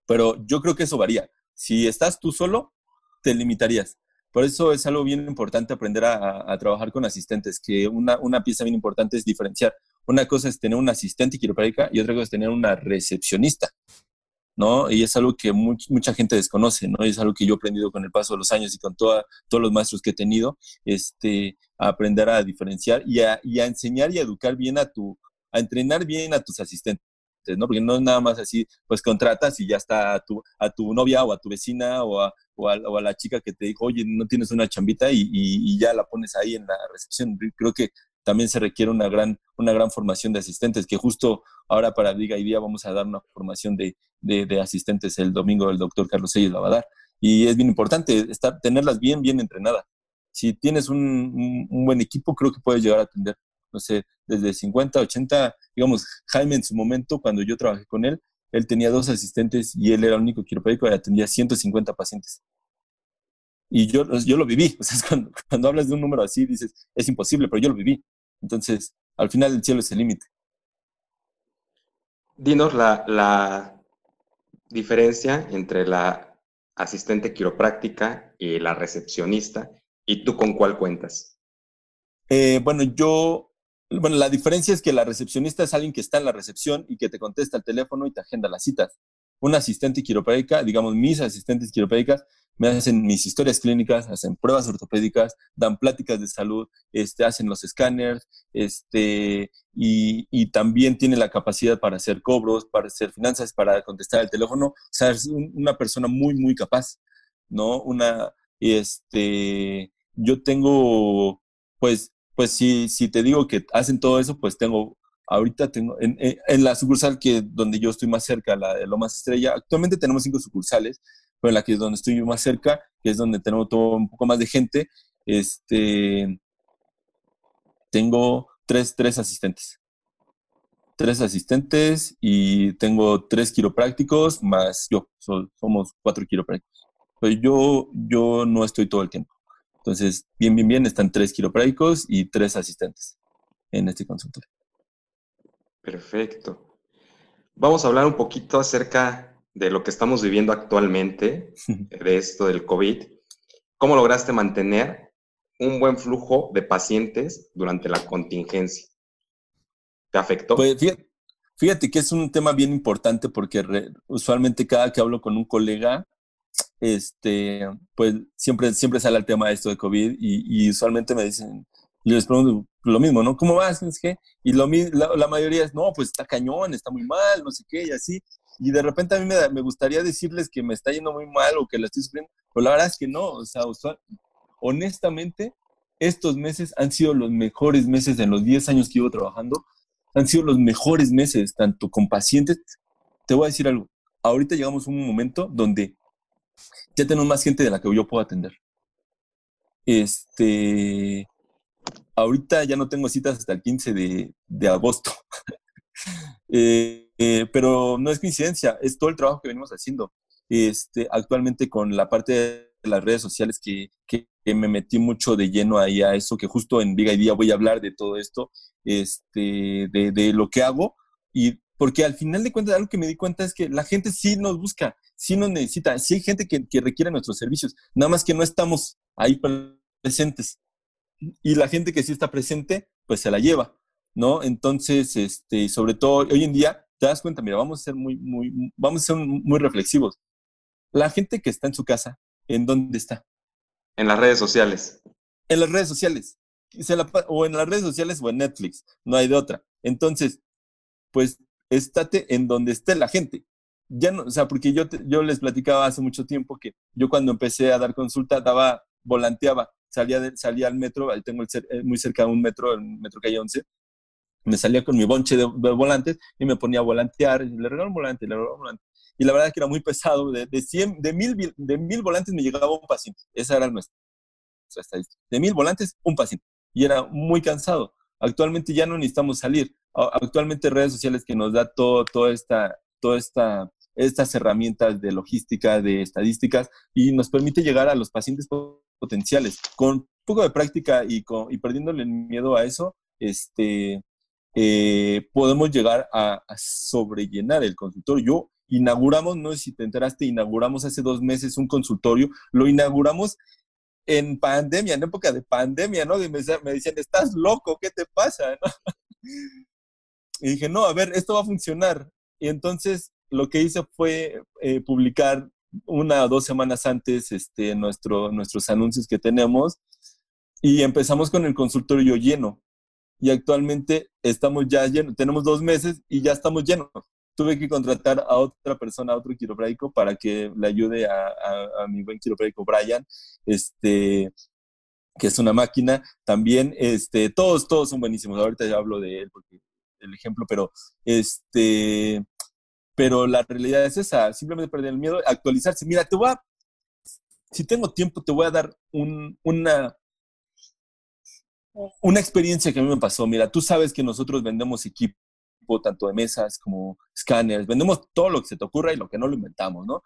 Pero yo creo que eso varía. Si estás tú solo, te limitarías. Por eso es algo bien importante aprender a, trabajar con asistentes, que una, una, pieza bien importante es diferenciar. Una cosa es tener un asistente quiropráctica y otra cosa es tener una recepcionista, ¿no? Y es algo que mucha gente desconoce, ¿no? Y es algo que yo he aprendido con el paso de los años y con toda, todos los maestros que he tenido, este, a aprender a diferenciar y a, y a enseñar y a educar bien a tu, a entrenar bien a tus asistentes. ¿no? Porque no es nada más así, pues contratas y ya está a tu, a tu novia o a tu vecina o a, o a, la chica que te dijo, oye, no tienes una chambita y, y, ya la pones ahí en la recepción. Creo que también se requiere una gran, una gran formación de asistentes, que justo ahora para Diga y Día vamos a dar una formación de, de, asistentes el domingo, el doctor Carlos Seyes la va a dar. Y es bien importante estar, tenerlas bien, bien entrenadas. Si tienes un, un buen equipo, creo que puedes llegar a atender no sé, desde 50, 80, digamos, Jaime en su momento, cuando yo trabajé con él, él tenía dos asistentes y él era el único quiropráctico y atendía 150 pacientes. Y yo, yo lo viví, o sea, cuando, cuando hablas de un número así, dices, es imposible, pero yo lo viví. Entonces, al final el cielo es el límite. Dinos la, la diferencia entre la asistente quiropráctica y la recepcionista y tú con cuál cuentas. Eh, bueno, yo bueno, la diferencia es que la recepcionista es alguien que está en la recepción y que te contesta el teléfono y te agenda las citas. Un asistente quiropráctica, digamos, mis asistentes quiroprácticas me hacen mis historias clínicas, hacen pruebas ortopédicas, dan pláticas de salud, este, hacen los escáneres, este, y, y, también tiene la capacidad para hacer cobros, para hacer finanzas, para contestar el teléfono. O sea, es una persona muy, muy capaz, ¿no? Una, este, yo tengo, pues, pues si, si te digo que hacen todo eso, pues tengo, ahorita tengo, en, la sucursal que donde yo estoy más cerca, la de Lomas Estrella, actualmente tenemos cinco sucursales, pero en la que es donde estoy yo más cerca, que es donde tenemos todo un poco más de gente, este, tengo tres, tres asistentes. Tres asistentes y tengo tres quiroprácticos más yo, somos cuatro quiroprácticos. Pues yo, yo no estoy todo el tiempo. Entonces, bien, bien, bien, están tres quiroprácticos y tres asistentes en este consultorio. Perfecto. Vamos a hablar un poquito acerca de lo que estamos viviendo actualmente, de esto del COVID. ¿Cómo lograste mantener un buen flujo de pacientes durante la contingencia? ¿Te afectó? Pues fíjate, que es un tema bien importante porque usualmente cada que hablo con un colega este, pues siempre, siempre sale el tema de esto de COVID y, usualmente me dicen, les pregunto lo mismo, ¿no? ¿Cómo vas? Y lo, la, la, mayoría es, no, pues está cañón, está muy mal, no sé qué, y así. Y de repente a mí me, me gustaría decirles que me está yendo muy mal o que la estoy sufriendo, pero la verdad es que no, o sea, honestamente, estos meses han sido los mejores meses en los 10 años que llevo trabajando, han sido los mejores meses, tanto con pacientes. Te voy a decir algo, ahorita llegamos a un momento donde ya tengo más gente de la que yo puedo atender. Este, ahorita ya no tengo citas hasta el 15 de, agosto. Eh, eh, pero no es coincidencia, es todo el trabajo que venimos haciendo. Este, actualmente con la parte de las redes sociales que, me metí mucho de lleno ahí a eso, que justo en Viga y Día voy a hablar de todo esto, este, de, de lo que hago. Y porque al final de cuentas, algo que me di cuenta es que la gente sí nos busca sí nos necesita, sí hay gente que, que requiere nuestros servicios, nada más que no estamos ahí presentes. Y la gente que sí está presente, pues se la lleva, ¿no? Entonces, este, sobre todo hoy en día, te das cuenta, mira, vamos a ser muy, muy, vamos a ser muy reflexivos. La gente que está en su casa, ¿en dónde está? En las redes sociales. En las redes sociales. o en las redes sociales o en Netflix, no hay de otra. Entonces, pues estate en donde esté la gente ya no, o sea, porque yo, yo les platicaba hace mucho tiempo que yo cuando empecé a dar consulta daba, volanteaba, salía, salía al metro, ahí tengo el, eh, muy cerca de un metro, el metro calle 11, me salía con mi bonche de, volantes y me ponía a volantear, y le regalaba un volante, le regalaba un volante. Y la verdad es que era muy pesado, de, de, 100, de, mil, de mil volantes me llegaba un paciente, esa era nuestra estadística. De mil volantes, un paciente. Y era muy cansado. Actualmente ya no necesitamos salir. Actualmente redes sociales que nos da todo, toda esta, toda esta estas herramientas de logística, de estadísticas, y nos permite llegar a los pacientes potenciales. Con un poco de práctica y, con, y perdiéndole el miedo a eso, este, eh, podemos llegar a, sobrellenar el consultorio. Yo inauguramos, no sé si te enteraste, inauguramos hace dos meses un consultorio, lo inauguramos en pandemia, en época de pandemia, ¿no? Y me, decían, estás loco, ¿qué te pasa? Y dije, no, a ver, esto va a funcionar. Y entonces lo que hice fue eh, publicar una o dos semanas antes este, nuestro, nuestros anuncios que tenemos y empezamos con el consultorio lleno. Y actualmente estamos ya llenos, tenemos dos meses y ya estamos llenos. Tuve que contratar a otra persona, a otro quiropráctico, para que le ayude a, a, mi buen quiropráctico Brian, este, que es una máquina. También, este, todos, todos son buenísimos. Ahorita ya hablo de él porque el ejemplo, pero este, pero la realidad es esa, simplemente perder el miedo, actualizarse. Mira, te voy a, si tengo tiempo, te voy a dar una, una experiencia que a mí me pasó. Mira, tú sabes que nosotros vendemos equipo, tanto de mesas como escáneres, vendemos todo lo que se te ocurra y lo que no lo inventamos, ¿no?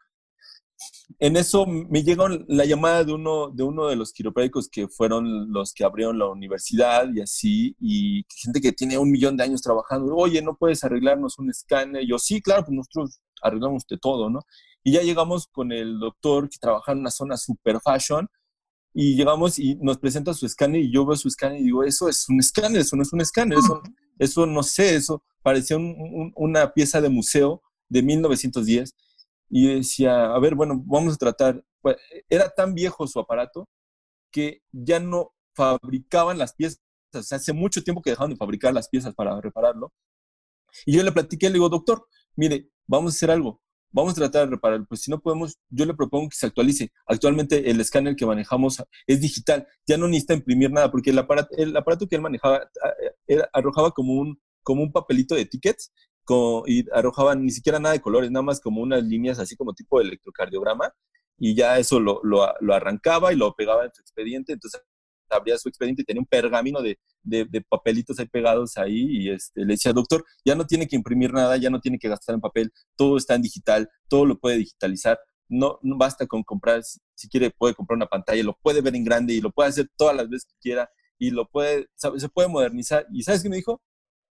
En eso me llegó la llamada de uno, de uno de los quiroprácticos que fueron los que abrieron la universidad y así, y gente que tiene un millón de años trabajando, oye, ¿no puedes arreglarnos un escáner? Y yo, sí, claro, pues nosotros arreglamos de todo, ¿no? Y ya llegamos con el doctor que trabaja en una zona super fashion, y llegamos y nos presenta su escáner y yo veo su escáner y digo, eso es un escáner, eso no es un escáner, eso, eso no sé, eso parecía una pieza de museo de 1910 y decía, a ver, bueno, vamos a tratar, pues, era tan viejo su aparato que ya no fabricaban las piezas, hace mucho tiempo que dejaron de fabricar las piezas para repararlo. Y yo le platiqué, le digo, doctor, mire, vamos a hacer algo, vamos a tratar de repararlo, pues si no podemos, yo le propongo que se actualice. Actualmente el escáner que manejamos es digital, ya no necesita imprimir nada, porque el aparato, el aparato que él manejaba eh, arrojaba como un, como un papelito de tickets y arrojaban ni siquiera nada de colores, nada más como unas líneas así como tipo de electrocardiograma, y ya eso lo, lo, arrancaba y lo pegaba en su expediente, entonces abría su expediente y tenía un pergamino de, de, papelitos ahí pegados ahí y este, le decía, doctor, ya no tiene que imprimir nada, ya no tiene que gastar en papel, todo está en digital, todo lo puede digitalizar, no, no basta con comprar, si quiere puede comprar una pantalla, lo puede ver en grande y lo puede hacer todas las veces que quiera y lo puede, se puede modernizar. ¿Y sabes qué me dijo?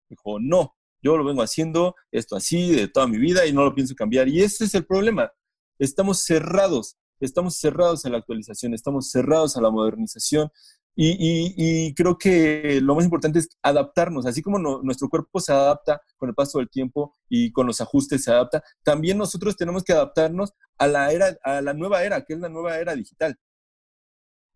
Dijo, no, yo lo vengo haciendo esto así de toda mi vida y no lo pienso cambiar. Y ese es el problema. Estamos cerrados, estamos cerrados a la actualización, estamos cerrados a la modernización. Y, creo que lo más importante es adaptarnos, así como nuestro cuerpo se adapta con el paso del tiempo y con los ajustes se adapta, también nosotros tenemos que adaptarnos a la era, a la nueva era, que es la nueva era digital.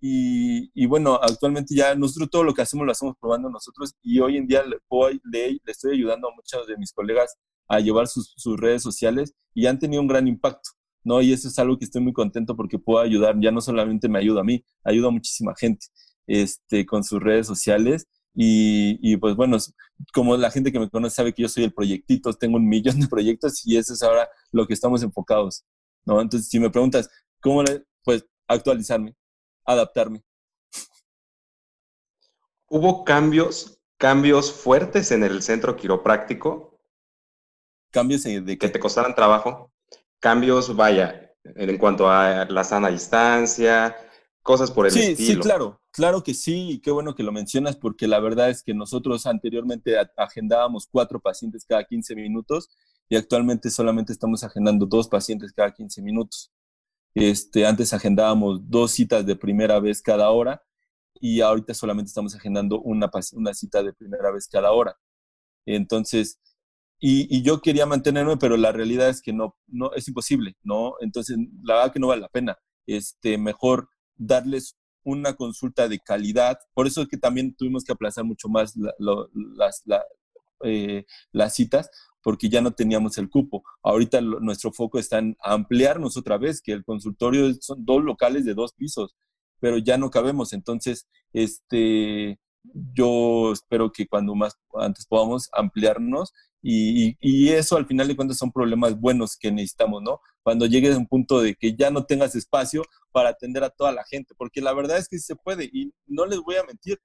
Y, bueno, actualmente ya nosotros todo lo que hacemos lo hacemos probando nosotros y hoy en día le, le, estoy ayudando a muchos de mis colegas a llevar sus, redes sociales y han tenido un gran impacto, ¿no? Y eso es algo que estoy muy contento porque puedo ayudar, ya no solamente me ayuda a mí, ayuda a muchísima gente este, con sus redes sociales y, y, pues bueno, como la gente que me conoce sabe que yo soy el proyectito, tengo un millón de proyectos y eso es ahora lo que estamos enfocados, ¿no? Entonces, si me preguntas, ¿cómo le, pues actualizarme, adaptarme. ¿Hubo cambios, cambios fuertes en el centro quiropráctico? ¿Cambios de que te costaran trabajo? Cambios, vaya, en cuanto a la sana distancia, cosas por el estilo. Sí, sí, claro, claro que sí, y qué bueno que lo mencionas, porque la verdad es que nosotros anteriormente agendábamos cuatro pacientes cada 15 minutos y actualmente solamente estamos agendando dos pacientes cada 15 minutos. Este, antes agendábamos dos citas de primera vez cada hora y ahorita solamente estamos agendando una, una cita de primera vez cada hora. Entonces, y, yo quería mantenerme, pero la realidad es que no, no es imposible, ¿no? Entonces, la verdad que no vale la pena. Este, mejor darles una consulta de calidad. Por eso es que también tuvimos que aplazar mucho más eh, las citas, porque ya no teníamos el cupo. Ahorita nuestro foco está en ampliarnos otra vez, que el consultorio son dos locales de dos pisos, pero ya no cabemos. Entonces, este, yo espero que cuando más antes podamos ampliarnos y, eso al final de cuentas son problemas buenos que necesitamos, ¿no? Cuando llegues a un punto de que ya no tengas espacio para atender a toda la gente, porque la verdad es que se puede y no les voy a mentir.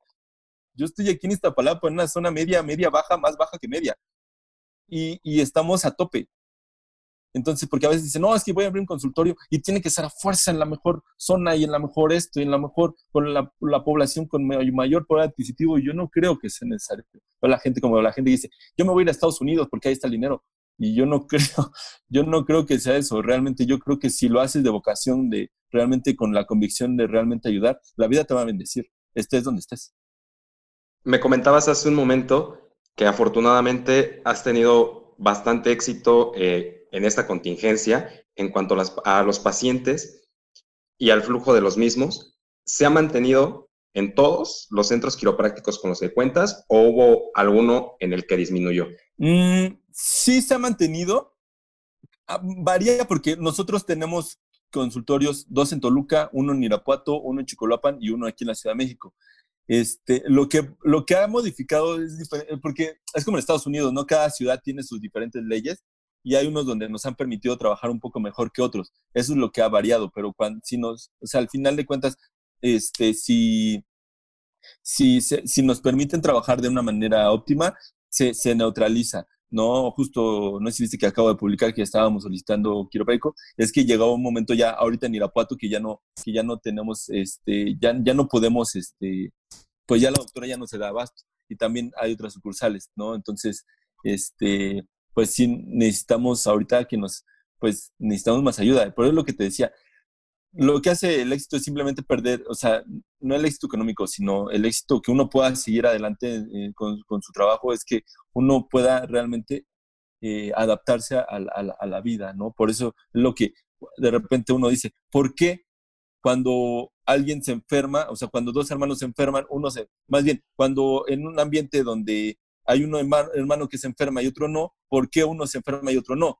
Yo estoy aquí en Iztapalapa en una zona media, media baja, más baja que media y, estamos a tope. Entonces, porque a veces dicen, no, es que voy a abrir un consultorio y tiene que ser a fuerza en la mejor zona y en la mejor esto y en la mejor, con la, población con mayor poder adquisitivo. Y yo no creo que sea necesario. la gente, como la gente dice, yo me voy a ir a Estados Unidos porque ahí está el dinero. Y yo no creo, yo no creo que sea eso. Realmente yo creo que si lo haces de vocación, de realmente con la convicción de realmente ayudar, la vida te va a bendecir, estés donde estés. Me comentabas hace un momento que afortunadamente has tenido bastante éxito eh, en esta contingencia en cuanto a, los pacientes y al flujo de los mismos. ¿Se ha mantenido en todos los centros quiroprácticos con los que cuentas o hubo alguno en el que disminuyó? Mm, sí se ha mantenido. Ah, varía porque nosotros tenemos consultorios, dos en Toluca, uno en Irapuato, uno en Chicolapan y uno aquí en la Ciudad de México. Este, lo, que, lo que ha modificado es diferente, porque es como en Estados Unidos, ¿no? Cada ciudad tiene sus diferentes leyes y hay unos donde nos han permitido trabajar un poco mejor que otros. Eso es lo que ha variado, pero si nos, o sea, al final de cuentas, este, si, si, si nos permiten trabajar de una manera óptima, se, se neutraliza. No, justo, no sé viste que acabo de publicar que estábamos solicitando quiropráctico, es que llegaba un momento ya ahorita en Irapuato que ya no, que ya no tenemos, este, ya, ya no podemos, este, pues ya la doctora ya no se da abasto y también hay otras sucursales, ¿no? Entonces, este, pues sí necesitamos ahorita que nos, pues necesitamos más ayuda. Por eso es lo que te decía, lo que hace el éxito es simplemente perder, o sea, no el éxito económico, sino el éxito que uno pueda seguir adelante eh, con, con, su trabajo, es que uno pueda realmente eh, adaptarse a, a, la vida, ¿no? Por eso es lo que de repente uno dice, ¿por qué cuando alguien se enferma, o sea, cuando dos hermanos se enferman, uno se, más bien, cuando en un ambiente donde hay uno hermano que se enferma y otro no, ¿por qué uno se enferma y otro no?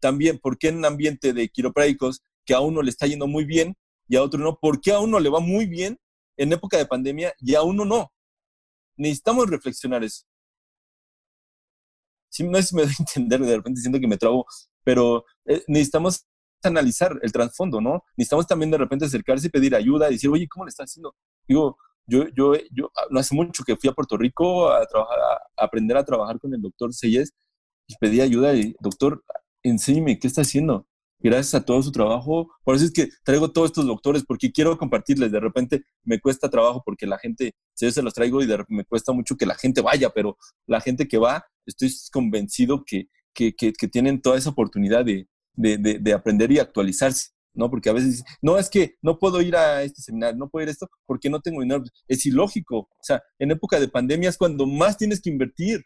También, ¿por qué en un ambiente de quiroprácticos que a uno le está yendo muy bien y a otro no? ¿Por qué a uno le va muy bien en época de pandemia y a uno no? Necesitamos reflexionar eso. Sí, no sé si me doy a entender, de repente siento que me trago, pero eh, necesitamos analizar el trasfondo, ¿no? Necesitamos también de repente acercarse y pedir ayuda y decir, oye, ¿cómo le está haciendo? Digo, yo, yo, yo no hace mucho que fui a Puerto Rico a, trabajar, a aprender a trabajar con el doctor Seyes y pedí ayuda y, doctor, enséñeme, ¿qué está haciendo? Gracias a todo su trabajo. Por eso es que traigo todos estos doctores, porque quiero compartirles. De repente me cuesta trabajo porque la gente, si yo se los traigo y de me cuesta mucho que la gente vaya, pero la gente que va, estoy convencido que, que tienen toda esa oportunidad de, de, de, aprender y actualizarse, ¿no? Porque a veces, no, es que no puedo ir a este seminario, no puedo ir a esto porque no tengo dinero. Es ilógico. O sea, en época de pandemia es cuando más tienes que invertir.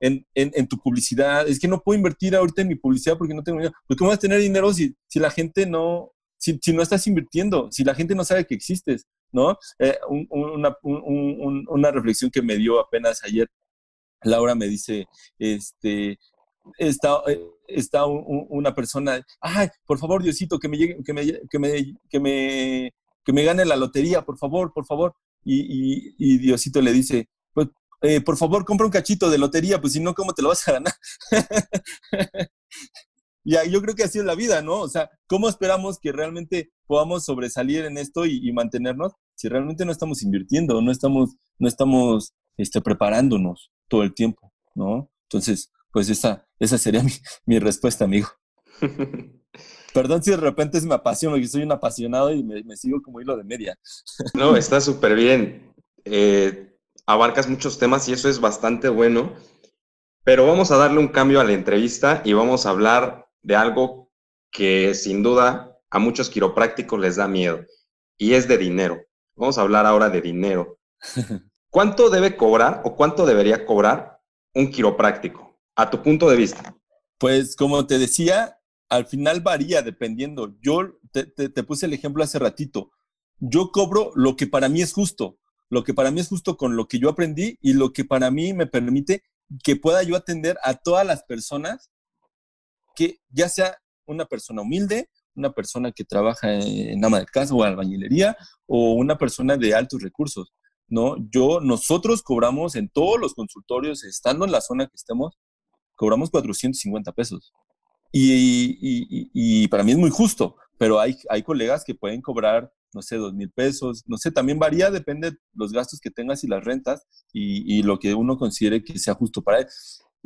En, en, tu publicidad. Es que no puedo invertir ahorita en mi publicidad porque no tengo dinero. Pues ¿cómo vas a tener dinero si, si la gente no, si, si, no estás invirtiendo, si la gente no sabe que existes, ¿no? Eh, una, un, una reflexión que me dio apenas ayer, Laura me dice, este, está, eh, está una persona, ay, por favor, Diosito, que me, llegue, que me, que me, que me, que me gane la lotería, por favor, por favor. Y, y, Diosito le dice, eh, por favor, compra un cachito de lotería, pues si no, ¿cómo te lo vas a ganar? y yo creo que así es la vida, ¿no? O sea, ¿cómo esperamos que realmente podamos sobresalir en esto y, mantenernos si realmente no estamos invirtiendo, no estamos, no estamos este, preparándonos todo el tiempo, ¿no? Entonces, pues esa, esa sería mi, respuesta, amigo. Perdón si de repente me apasiono, yo soy un apasionado y me, sigo como hilo de media. no, está súper bien. Eh, abarcas muchos temas y eso es bastante bueno. Pero vamos a darle un cambio a la entrevista y vamos a hablar de algo que sin duda a muchos quiroprácticos les da miedo y es de dinero. Vamos a hablar ahora de dinero. ¿Cuánto debe cobrar o cuánto debería cobrar un quiropráctico? a tu punto de vista? Pues como te decía, al final varía dependiendo. Yo te, puse el ejemplo hace ratito. Yo cobro lo que para mí es justo, lo que para mí es justo con lo que yo aprendí y lo que para mí me permite que pueda yo atender a todas las personas que ya sea una persona humilde, una persona que trabaja en ama de casa o albañilería o una persona de altos recursos. ¿no? Yo, nosotros cobramos en todos los consultorios, estando en la zona que estemos, cobramos 450 pesos. Y, para mí es muy justo, pero hay, hay colegas que pueden cobrar, no sé, dos mil pesos, no sé, también varía, depende de los gastos que tengas y las rentas y, lo que uno considere que sea justo para él.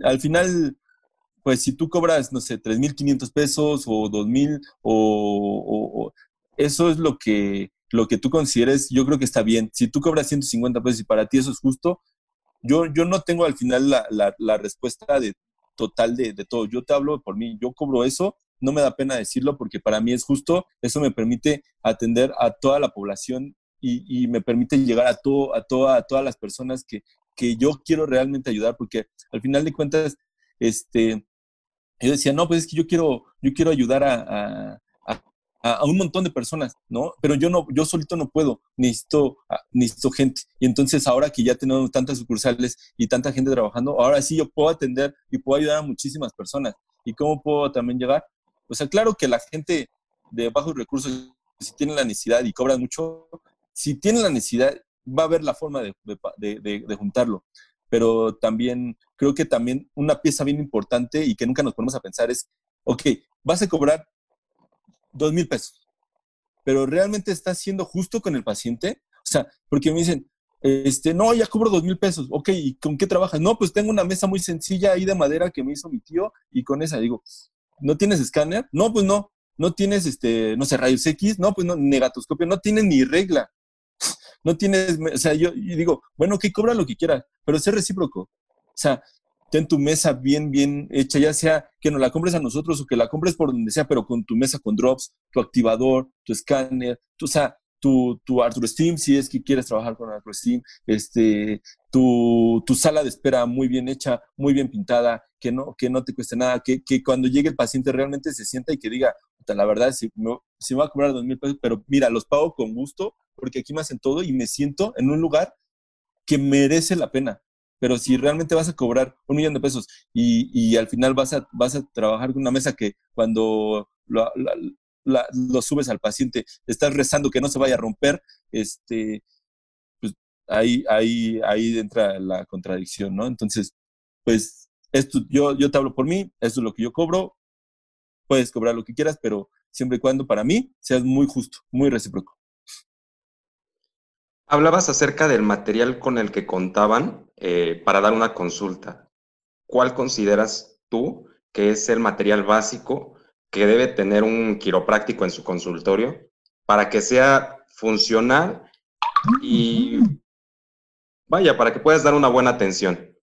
Al final, pues si tú cobras, no sé, 3.500 pesos o 2.000 o, o, eso es lo que, lo que tú consideres, yo creo que está bien. Si tú cobras 150 pesos y para ti eso es justo, yo, yo no tengo al final la, la, la respuesta de total de, de todo. Yo te hablo por mí, yo cobro eso, no me da pena decirlo porque para mí es justo, eso me permite atender a toda la población y, me permite llegar a, todo, a, toda, a todas las personas que, que yo quiero realmente ayudar, porque al final de cuentas, este, yo decía, no, pues es que yo quiero, yo quiero ayudar a, a, un montón de personas, ¿no? Pero yo no, yo solito no puedo, necesito, necesito gente. Y entonces ahora que ya tenemos tantas sucursales y tanta gente trabajando, ahora sí yo puedo atender y puedo ayudar a muchísimas personas. ¿Y cómo puedo también llegar? O sea, claro que la gente de bajos recursos, si tiene la necesidad y cobran mucho, si tiene la necesidad, va a haber la forma de, juntarlo pero también creo que también una pieza bien importante y que nunca nos ponemos a pensar es, ok, vas a cobrar dos mil pesos, pero realmente estás siendo justo con el paciente. O sea, porque me dicen, este, no, ya cobro dos mil pesos. Ok, ¿y con qué trabajas? No, pues tengo una mesa muy sencilla ahí de madera que me hizo mi tío y con esa digo, ¿no tienes escáner? No, pues no. ¿No tienes, este, no sé, rayos X? No, pues no, negatoscopio. No tienes ni regla. No tienes, o sea, yo, digo, bueno, que cobra lo que quiera, pero sé recíproco. O sea, ten tu mesa bien, bien hecha, ya sea que nos la compres a nosotros o que la compres por donde sea, pero con tu mesa con drops, tu activador, tu escáner, tu, o sea, tu, tu Arthur Steam, si es que quieres trabajar con Arthur Steam, este, tu, tu, sala de espera muy bien hecha, muy bien pintada, que no, que no te cueste nada, que, que cuando llegue el paciente realmente se sienta y que diga, la verdad, si me, si va a cobrar dos mil pesos, pero mira, los pago con gusto, porque aquí me hacen todo y me siento en un lugar que merece la pena. Pero si realmente vas a cobrar un millón de pesos y, y al final vas a, vas a trabajar con una mesa que cuando lo, subes al paciente estás rezando que no se vaya a romper, este, pues ahí, ahí, ahí entra la contradicción, ¿no? Entonces, pues esto, yo, yo te hablo por mí, esto es lo que yo cobro, puedes cobrar lo que quieras, pero siempre y cuando para mí seas muy justo, muy recíproco. Hablabas acerca del material con el que contaban eh, para dar una consulta. ¿Cuál consideras tú que es el material básico que debe tener un quiropráctico en su consultorio para que sea funcional y vaya, para que puedas dar una buena atención?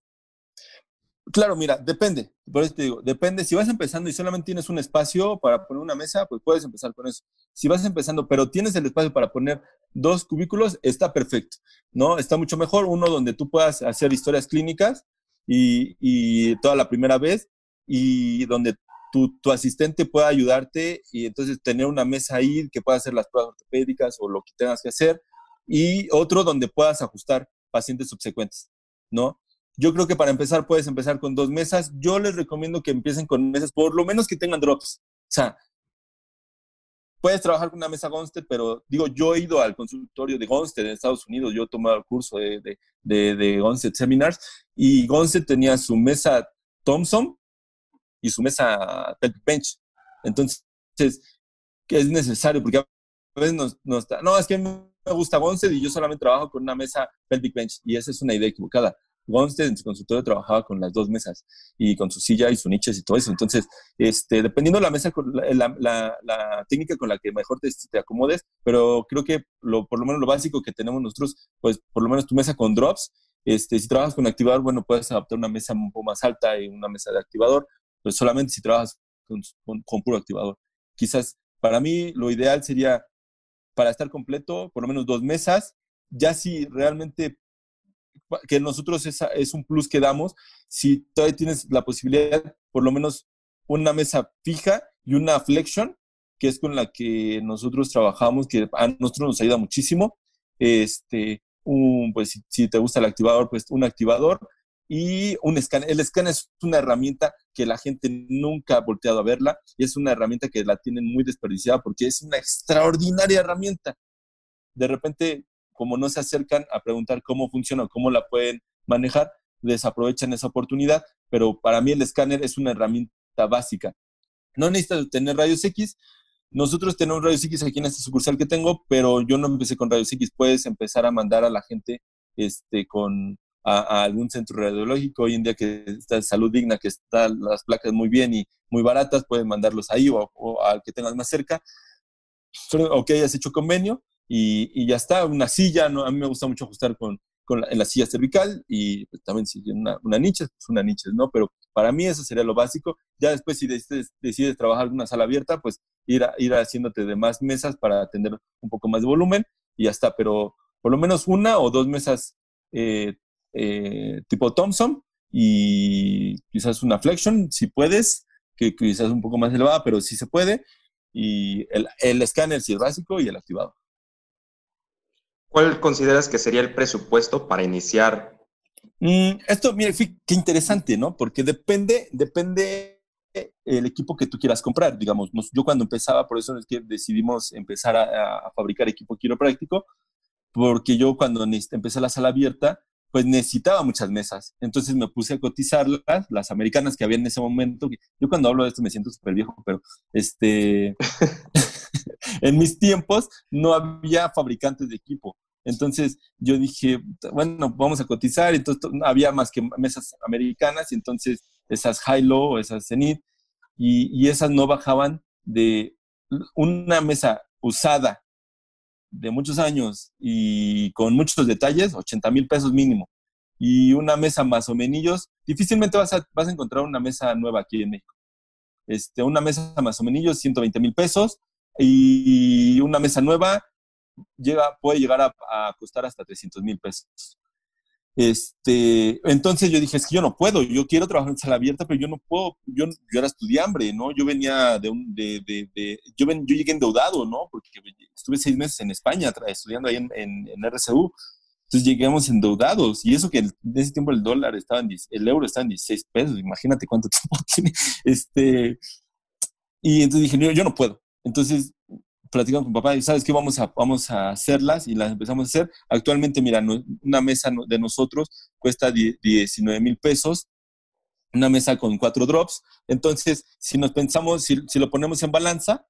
Claro, mira, depende. Por eso te digo, depende. Si vas empezando y solamente tienes un espacio para poner una mesa, pues puedes empezar con eso. Si vas empezando, pero tienes el espacio para poner dos cubículos, está perfecto, ¿no? Está mucho mejor uno donde tú puedas hacer historias clínicas y, y toda la primera vez y donde tu, asistente pueda ayudarte y entonces tener una mesa ahí que pueda hacer las pruebas ortopédicas o lo que tengas que hacer y otro donde puedas ajustar pacientes subsecuentes, ¿no? Yo creo que para empezar puedes empezar con dos mesas. Yo les recomiendo que empiecen con mesas, por lo menos que tengan drops. O sea, puedes trabajar con una mesa Gonstead, pero digo, yo he ido al consultorio de Gonstead en Estados Unidos, yo he tomado el curso de, de, de, de Gonstead Seminars y Gonstead tenía su mesa Thompson y su mesa Bench. Entonces, ¿qué es necesario? Porque a veces nos, nos no, es que me gusta Gonstead y yo solamente trabajo con una mesa Pelvic Bench y esa es una idea equivocada. Gonstead en su consultorio trabajaba con las dos mesas y con su silla y su niches y todo eso. Entonces, este, dependiendo de la mesa, la, la, la, técnica con la que mejor te, te, acomodes, pero creo que lo, por lo menos lo básico que tenemos nosotros, pues por lo menos tu mesa con drops. Este, si trabajas con activador, bueno, puedes adaptar una mesa un poco más alta y una mesa de activador, pero solamente si trabajas con, con, con puro activador. Quizás para mí lo ideal sería, para estar completo, por lo menos dos mesas. Ya si realmente que nosotros es, un plus que damos, si todavía tienes la posibilidad, por lo menos una mesa fija y una flexion, que es con la que nosotros trabajamos, que a nosotros nos ayuda muchísimo. Este, un, pues si, te gusta el activador, pues un activador y un escáner. El escáner es una herramienta que la gente nunca ha volteado a verla y es una herramienta que la tienen muy desperdiciada porque es una extraordinaria herramienta. De repente como no se acercan a preguntar cómo funciona o cómo la pueden manejar, desaprovechan esa oportunidad, pero para mí el escáner es una herramienta básica. No necesitas tener rayos X. Nosotros tenemos rayos X aquí en esta sucursal que tengo, pero yo no empecé con rayos X. Puedes empezar a mandar a la gente este, con, a, algún centro radiológico. Hoy en día que está salud digna, que están las placas muy bien y muy baratas, puedes mandarlos ahí o, o al que tengas más cerca. O que hayas hecho convenio y, ya está, una silla, ¿no? a mí me gusta mucho ajustar con, con en la silla cervical y pues, también si una, una nicha, pues una nicha, ¿no? Pero para mí eso sería lo básico. Ya después si decides, decides trabajar en una sala abierta, pues ir, ir haciéndote de más mesas para tener un poco más de volumen y ya está. Pero por lo menos una o dos mesas eh, eh, tipo Thompson y quizás una flexion, si puedes, que quizás un poco más elevada, pero sí se puede. Y el, el escáner si es básico y el activado. ¿Cuál consideras que sería el presupuesto para iniciar? Mm, esto, mire, qué interesante, ¿no? Porque depende, depende el equipo que tú quieras comprar. Digamos, yo cuando empezaba, por eso es que decidimos empezar a, a fabricar equipo quiropráctico, porque yo cuando empecé la sala abierta, pues necesitaba muchas mesas. Entonces me puse a cotizarlas, las americanas que había en ese momento. Yo cuando hablo de esto me siento súper viejo, pero este, en mis tiempos no había fabricantes de equipo. Entonces yo dije, bueno, vamos a cotizar. Entonces había más que mesas americanas, y entonces esas high-low, esas zenith, y, y esas no bajaban de una mesa usada de muchos años y con muchos detalles, 80 mil pesos mínimo. Y una mesa más o menos, difícilmente vas a, vas a encontrar una mesa nueva aquí en México. Este, una mesa más o menos, 120 mil pesos. Y una mesa nueva llega, puede llegar a, a costar hasta 300 mil pesos. Este, entonces yo dije, es que yo no puedo, yo quiero trabajar en sala abierta, pero yo no puedo, yo, yo era estudiambre, ¿no? Yo venía de un, de, de, yo, ven, yo llegué endeudado, ¿no? Porque estuve seis meses en España estudiando ahí en, en, en, RCU, entonces llegamos endeudados, y eso que en ese tiempo el dólar estaba en, el euro estaba en 16 pesos, imagínate cuánto tiempo tiene, este, y entonces dije, yo, yo no puedo, entonces platicamos con papá y sabes que vamos a, vamos a hacerlas y las empezamos a hacer. Actualmente, mira, una mesa de nosotros cuesta 19 mil pesos, una mesa con cuatro drops. Entonces, si nos pensamos, si, lo ponemos en balanza,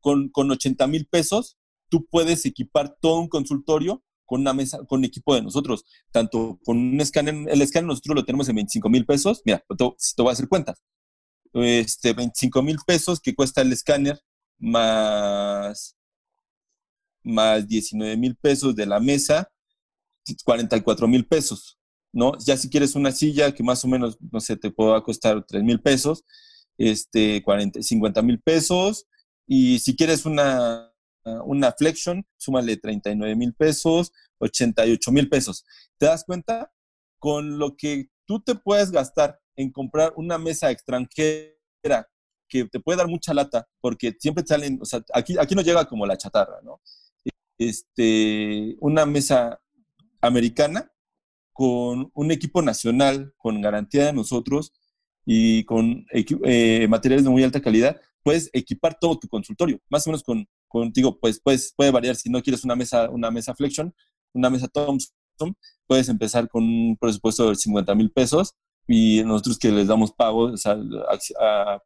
con, con 80 mil pesos, tú puedes equipar todo un consultorio con una mesa, con equipo de nosotros, tanto con un escáner, el escáner nosotros lo tenemos en 25 mil pesos, mira, si te voy a hacer cuentas, este, 25 mil pesos que cuesta el escáner, más, más 19 mil pesos de la mesa, 44 mil pesos, ¿no? Ya si quieres una silla que más o menos, no sé, te pueda costar 3 mil pesos, este, 40, 50 mil pesos, y si quieres una, una flexion, súmale 39 mil pesos, 88 mil pesos. ¿Te das cuenta? Con lo que tú te puedes gastar en comprar una mesa extranjera que te puede dar mucha lata, porque siempre salen, o sea, aquí, aquí no llega como la chatarra, ¿no? Este, una mesa americana con un equipo nacional, con garantía de nosotros y con eh, materiales de muy alta calidad, puedes equipar todo tu consultorio, más o menos con, contigo, pues, pues puede variar, si no quieres una mesa, una mesa Flexion, una mesa Thompson, puedes empezar con un presupuesto de 50 mil pesos y nosotros que les damos pagos, o sea,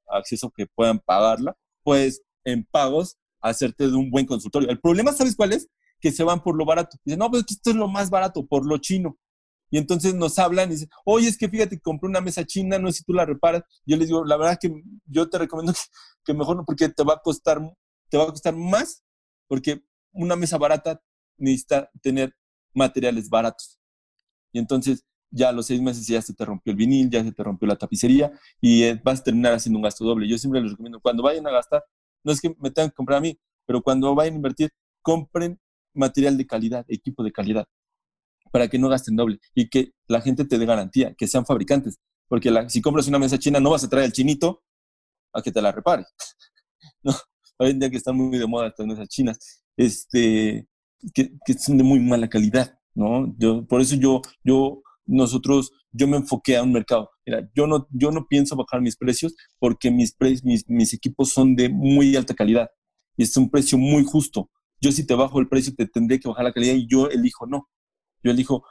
acceso que puedan pagarla, pues en pagos hacerte de un buen consultorio. El problema, ¿sabes cuál es? Que se van por lo barato. Dicen, no, pues esto es lo más barato, por lo chino. Y entonces nos hablan y dicen, oye, es que fíjate, compré una mesa china, no sé si tú la reparas. Yo les digo, la verdad que yo te recomiendo que, que mejor no, porque te va a costar, te va a costar más, porque una mesa barata necesita tener materiales baratos. Y entonces, ya a los seis meses ya se te rompió el vinil, ya se te rompió la tapicería y eh, vas a terminar haciendo un gasto doble. Yo siempre les recomiendo, cuando vayan a gastar, no es que me tengan que comprar a mí, pero cuando vayan a invertir, compren material de calidad, equipo de calidad, para que no gasten doble y que la gente te dé garantía, que sean fabricantes. Porque la, si compras una mesa china, no vas a traer al chinito a que te la repare. no, hoy en día que están muy de moda estas mesas chinas, este, que, que son de muy mala calidad, ¿no? Yo, por eso yo, yo nosotros, yo me enfoqué a un mercado. Mira, yo no, yo no pienso bajar mis precios porque mis, mis, mis equipos son de muy alta calidad y es un precio muy justo. Yo si te bajo el precio te tendré que bajar la calidad y yo elijo no. Yo elijo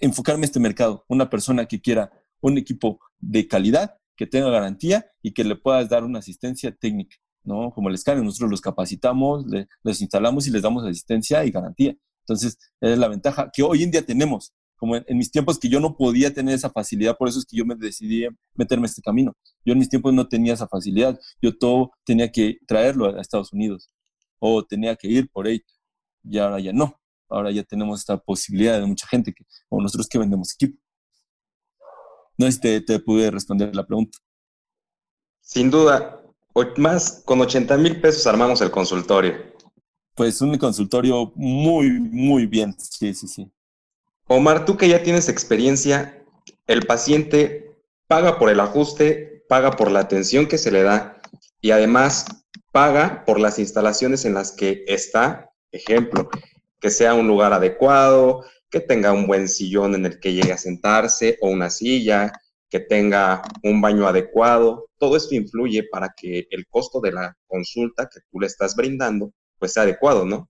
enfocarme a este mercado, una persona que quiera un equipo de calidad, que tenga garantía y que le puedas dar una asistencia técnica, ¿no? Como el escáner, nosotros los capacitamos, les instalamos y les damos asistencia y garantía. Entonces, es la ventaja que hoy en día tenemos como en, mis tiempos que yo no podía tener esa facilidad, por eso es que yo me decidí a meterme a este camino. Yo en mis tiempos no tenía esa facilidad, yo todo tenía que traerlo a Estados Unidos o tenía que ir por ahí y ahora ya no. ahora ya tenemos esta posibilidad de mucha gente, que, o nosotros que vendemos equipo. No sé si te, te pude responder la pregunta. Sin duda, más con 80 mil pesos armamos el consultorio. Pues un consultorio muy, muy bien, sí, sí, sí. Omar, tú que ya tienes experiencia, el paciente paga por el ajuste, paga por la atención que se le da y además paga por las instalaciones en las que está, ejemplo, que sea un lugar adecuado, que tenga un buen sillón en el que llegue a sentarse o una silla, que tenga un baño adecuado. Todo esto influye para que el costo de la consulta que tú le estás brindando pues sea adecuado, ¿no?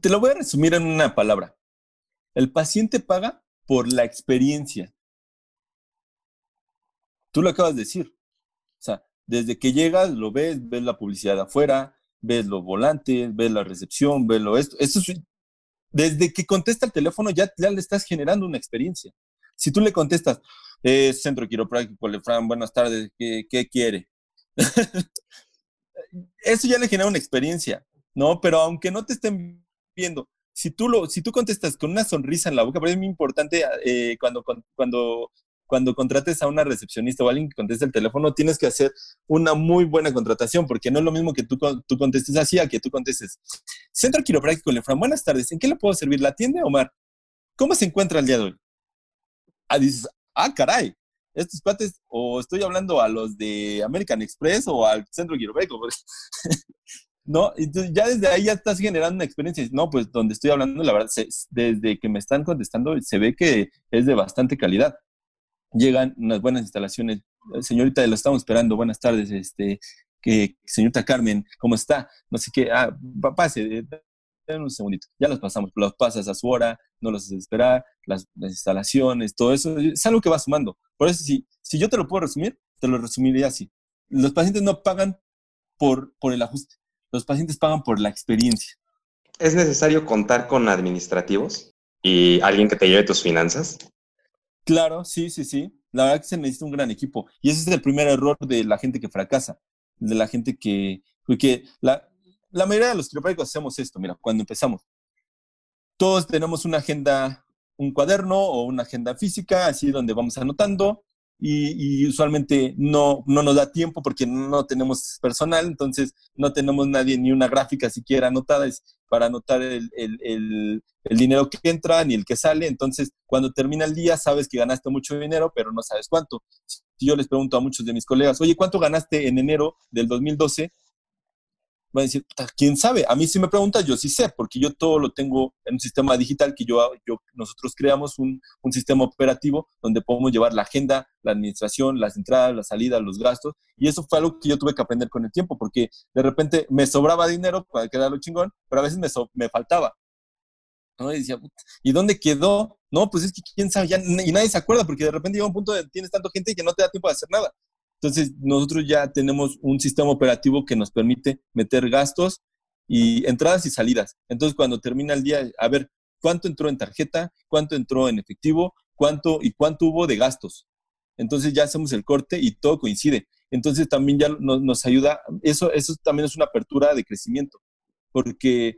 Te lo voy a resumir en una palabra. El paciente paga por la experiencia. Tú lo acabas de decir. O sea, desde que llegas, lo ves, ves la publicidad afuera, ves los volantes, ves la recepción, ves lo esto. Eso desde que contesta el teléfono ya, ya le estás generando una experiencia. Si tú le contestas, eh, Centro Quiropráctico, Lefran, buenas tardes, ¿qué, qué quiere? Eso ya le genera una experiencia, ¿no? Pero aunque no te estén viendo, si tú, lo, si tú contestas con una sonrisa en la boca, pero es muy importante eh, cuando, cuando, cuando contrates a una recepcionista o alguien que conteste el teléfono, tienes que hacer una muy buena contratación, porque no es lo mismo que tú, tú contestes así a que tú contestes. Centro Quiropráctico Lefran, buenas tardes, ¿en qué le puedo servir? ¿La atiende Omar? ¿Cómo se encuentra el día de hoy? Ah, dices, ah, caray, estos cuates, o estoy hablando a los de American Express o al Centro Quiropráctico. ¿no? Entonces ya desde ahí ya estás generando una experiencia. No, pues donde estoy hablando, la verdad, desde que me están contestando, se ve que es de bastante calidad. Llegan unas buenas instalaciones. Señorita, lo estamos esperando. Buenas tardes, este, que, señorita Carmen, ¿cómo está? No sé qué, ah, pase, un segundito, ya los pasamos, los pasas a su hora, no los haces esperar, las, instalaciones, todo eso, es algo que va sumando. Por eso, si, si yo te lo puedo resumir, te lo resumiría así. Los pacientes no pagan por, por el ajuste, los pacientes pagan por la experiencia. ¿Es necesario contar con administrativos y alguien que te lleve tus finanzas? Claro, sí, sí, sí. La verdad que se necesita un gran equipo. Y ese es el primer error de la gente que fracasa, de la gente que, que la, la mayoría de los quiroprácticos hacemos esto, mira, cuando empezamos. Todos tenemos una agenda, un cuaderno o una agenda física, así donde vamos anotando, y, usualmente no, no nos da tiempo porque no tenemos personal, entonces no tenemos nadie ni una gráfica siquiera anotada para anotar el, el, el, dinero que entra ni el que sale. Entonces, cuando termina el día, sabes que ganaste mucho dinero, pero no sabes cuánto. Si yo les pregunto a muchos de mis colegas, oye, ¿cuánto ganaste en enero del 2012? Van a decir, ¿quién sabe? A mí si me preguntas, yo sí sé, porque yo todo lo tengo en un sistema digital que yo, yo nosotros creamos un, un, sistema operativo donde podemos llevar la agenda, la administración, las entradas, las salidas, los gastos, y eso fue algo que yo tuve que aprender con el tiempo, porque de repente me sobraba dinero para quedar chingón, pero a veces me, me faltaba. ¿no? Y decía, ¿y dónde quedó? No, pues es que quién sabe, ya, y nadie se acuerda, porque de repente llega un punto de tienes tanta gente que no te da tiempo de hacer nada. Entonces, nosotros ya tenemos un sistema operativo que nos permite meter gastos y entradas y salidas. Entonces, cuando termina el día, a ver, ¿cuánto entró en tarjeta? ¿Cuánto entró en efectivo? ¿Cuánto y cuánto hubo de gastos? Entonces ya hacemos el corte y todo coincide. Entonces también ya nos, nos ayuda, eso, eso también es una apertura de crecimiento, porque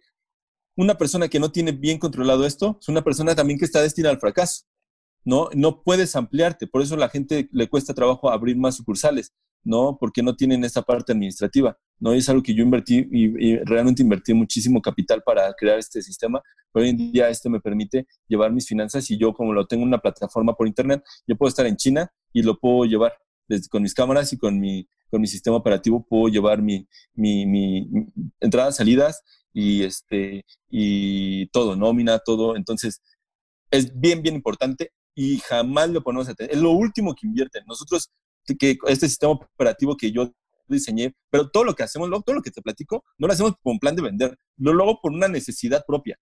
una persona que no tiene bien controlado esto es una persona también que está destinada al fracaso. ¿No? No puedes ampliarte, por eso la gente le cuesta trabajo abrir más sucursales, ¿no? Porque no tienen esa parte administrativa, ¿no? Es algo que yo invertí y, realmente invertí muchísimo capital para crear este sistema, pero hoy en día este me permite llevar mis finanzas y yo como lo tengo en una plataforma por internet, yo puedo estar en China y lo puedo llevar desde, con mis cámaras y con mi, con mi sistema operativo puedo llevar mi, mi, mi entradas, salidas y, este, y todo, nómina, todo. Entonces, es bien, bien importante y jamás lo ponemos a tener. Es lo último que invierten. Nosotros, que este sistema operativo que yo diseñé, pero todo lo que hacemos, todo lo que te platico, no lo hacemos con plan de vender, lo hago por una necesidad propia.